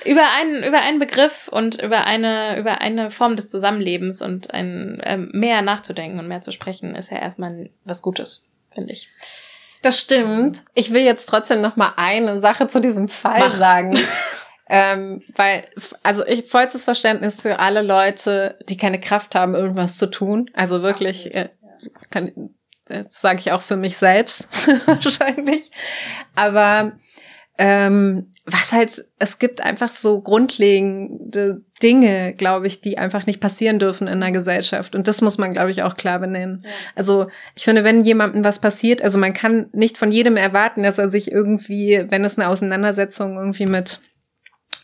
über einen über einen Begriff und über eine über eine Form des Zusammenlebens und ein ähm, mehr nachzudenken und mehr zu sprechen ist ja erstmal was Gutes, finde ich. Das stimmt. Ich will jetzt trotzdem noch mal eine Sache zu diesem Fall Mach. sagen. ähm, weil, also ich vollstes Verständnis für alle Leute, die keine Kraft haben, irgendwas zu tun. Also wirklich, äh, kann, das sage ich auch für mich selbst wahrscheinlich. Aber ähm, was halt, es gibt einfach so grundlegende Dinge, glaube ich, die einfach nicht passieren dürfen in einer Gesellschaft. Und das muss man, glaube ich, auch klar benennen. Also ich finde, wenn jemandem was passiert, also man kann nicht von jedem erwarten, dass er sich irgendwie, wenn es eine Auseinandersetzung irgendwie mit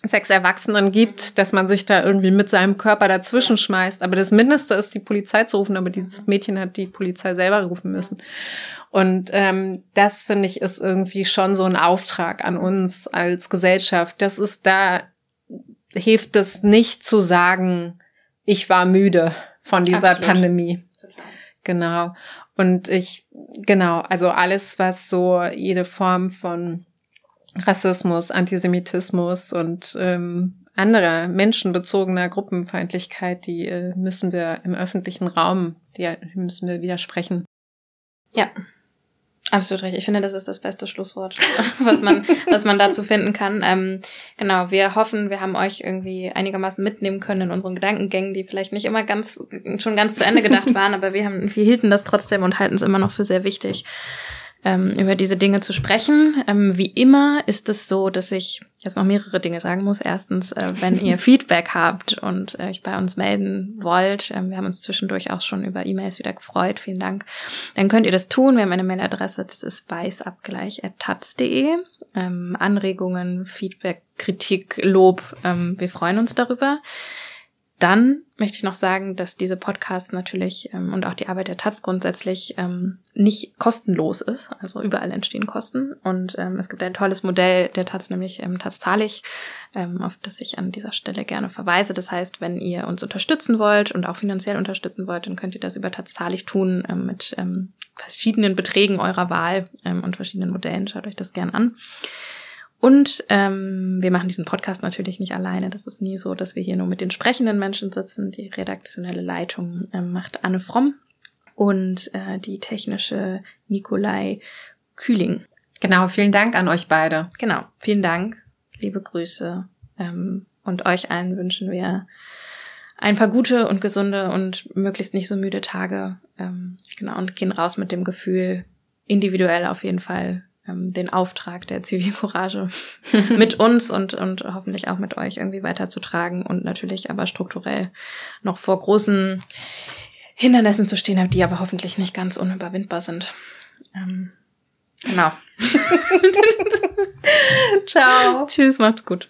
sechs Erwachsenen gibt, dass man sich da irgendwie mit seinem Körper dazwischen schmeißt. Aber das Mindeste ist, die Polizei zu rufen. Aber dieses Mädchen hat die Polizei selber rufen müssen. Und ähm, das finde ich ist irgendwie schon so ein Auftrag an uns als Gesellschaft. Das ist da hilft es nicht zu sagen, ich war müde von dieser Absolut. Pandemie. Genau. Und ich, genau, also alles, was so jede Form von Rassismus, Antisemitismus und ähm, anderer menschenbezogener Gruppenfeindlichkeit, die äh, müssen wir im öffentlichen Raum, die müssen wir widersprechen. Ja, Absolut richtig. Ich finde, das ist das beste Schlusswort, was man, was man dazu finden kann. Ähm, genau, wir hoffen, wir haben euch irgendwie einigermaßen mitnehmen können in unseren Gedankengängen, die vielleicht nicht immer ganz, schon ganz zu Ende gedacht waren, aber wir haben, wir hielten das trotzdem und halten es immer noch für sehr wichtig, ähm, über diese Dinge zu sprechen. Ähm, wie immer ist es so, dass ich jetzt noch mehrere Dinge sagen muss. Erstens, äh, wenn ihr Feedback habt und äh, euch bei uns melden wollt, ähm, wir haben uns zwischendurch auch schon über E-Mails wieder gefreut, vielen Dank, dann könnt ihr das tun. Wir haben eine Mailadresse, das ist weißabgleich.taz.de. Ähm, Anregungen, Feedback, Kritik, Lob, ähm, wir freuen uns darüber. Dann möchte ich noch sagen, dass diese Podcasts natürlich ähm, und auch die Arbeit der Taz grundsätzlich ähm, nicht kostenlos ist. Also überall entstehen Kosten. Und ähm, es gibt ein tolles Modell der Taz, nämlich ähm, Taz zahlig, ähm, auf das ich an dieser Stelle gerne verweise. Das heißt, wenn ihr uns unterstützen wollt und auch finanziell unterstützen wollt, dann könnt ihr das über Taz zahlig tun ähm, mit ähm, verschiedenen Beträgen eurer Wahl ähm, und verschiedenen Modellen. Schaut euch das gern an. Und ähm, wir machen diesen Podcast natürlich nicht alleine. Das ist nie so, dass wir hier nur mit den sprechenden Menschen sitzen. Die redaktionelle Leitung ähm, macht Anne Fromm und äh, die technische Nikolai Kühling. Genau, vielen Dank an euch beide. Genau, vielen Dank, liebe Grüße. Ähm, und euch allen wünschen wir ein paar gute und gesunde und möglichst nicht so müde Tage. Ähm, genau, und gehen raus mit dem Gefühl, individuell auf jeden Fall ähm, den Auftrag der Zivilcourage mit uns und, und hoffentlich auch mit euch irgendwie weiterzutragen und natürlich aber strukturell noch vor großen Hindernissen zu stehen die aber hoffentlich nicht ganz unüberwindbar sind. Ähm, genau. Ciao. Tschüss, macht's gut.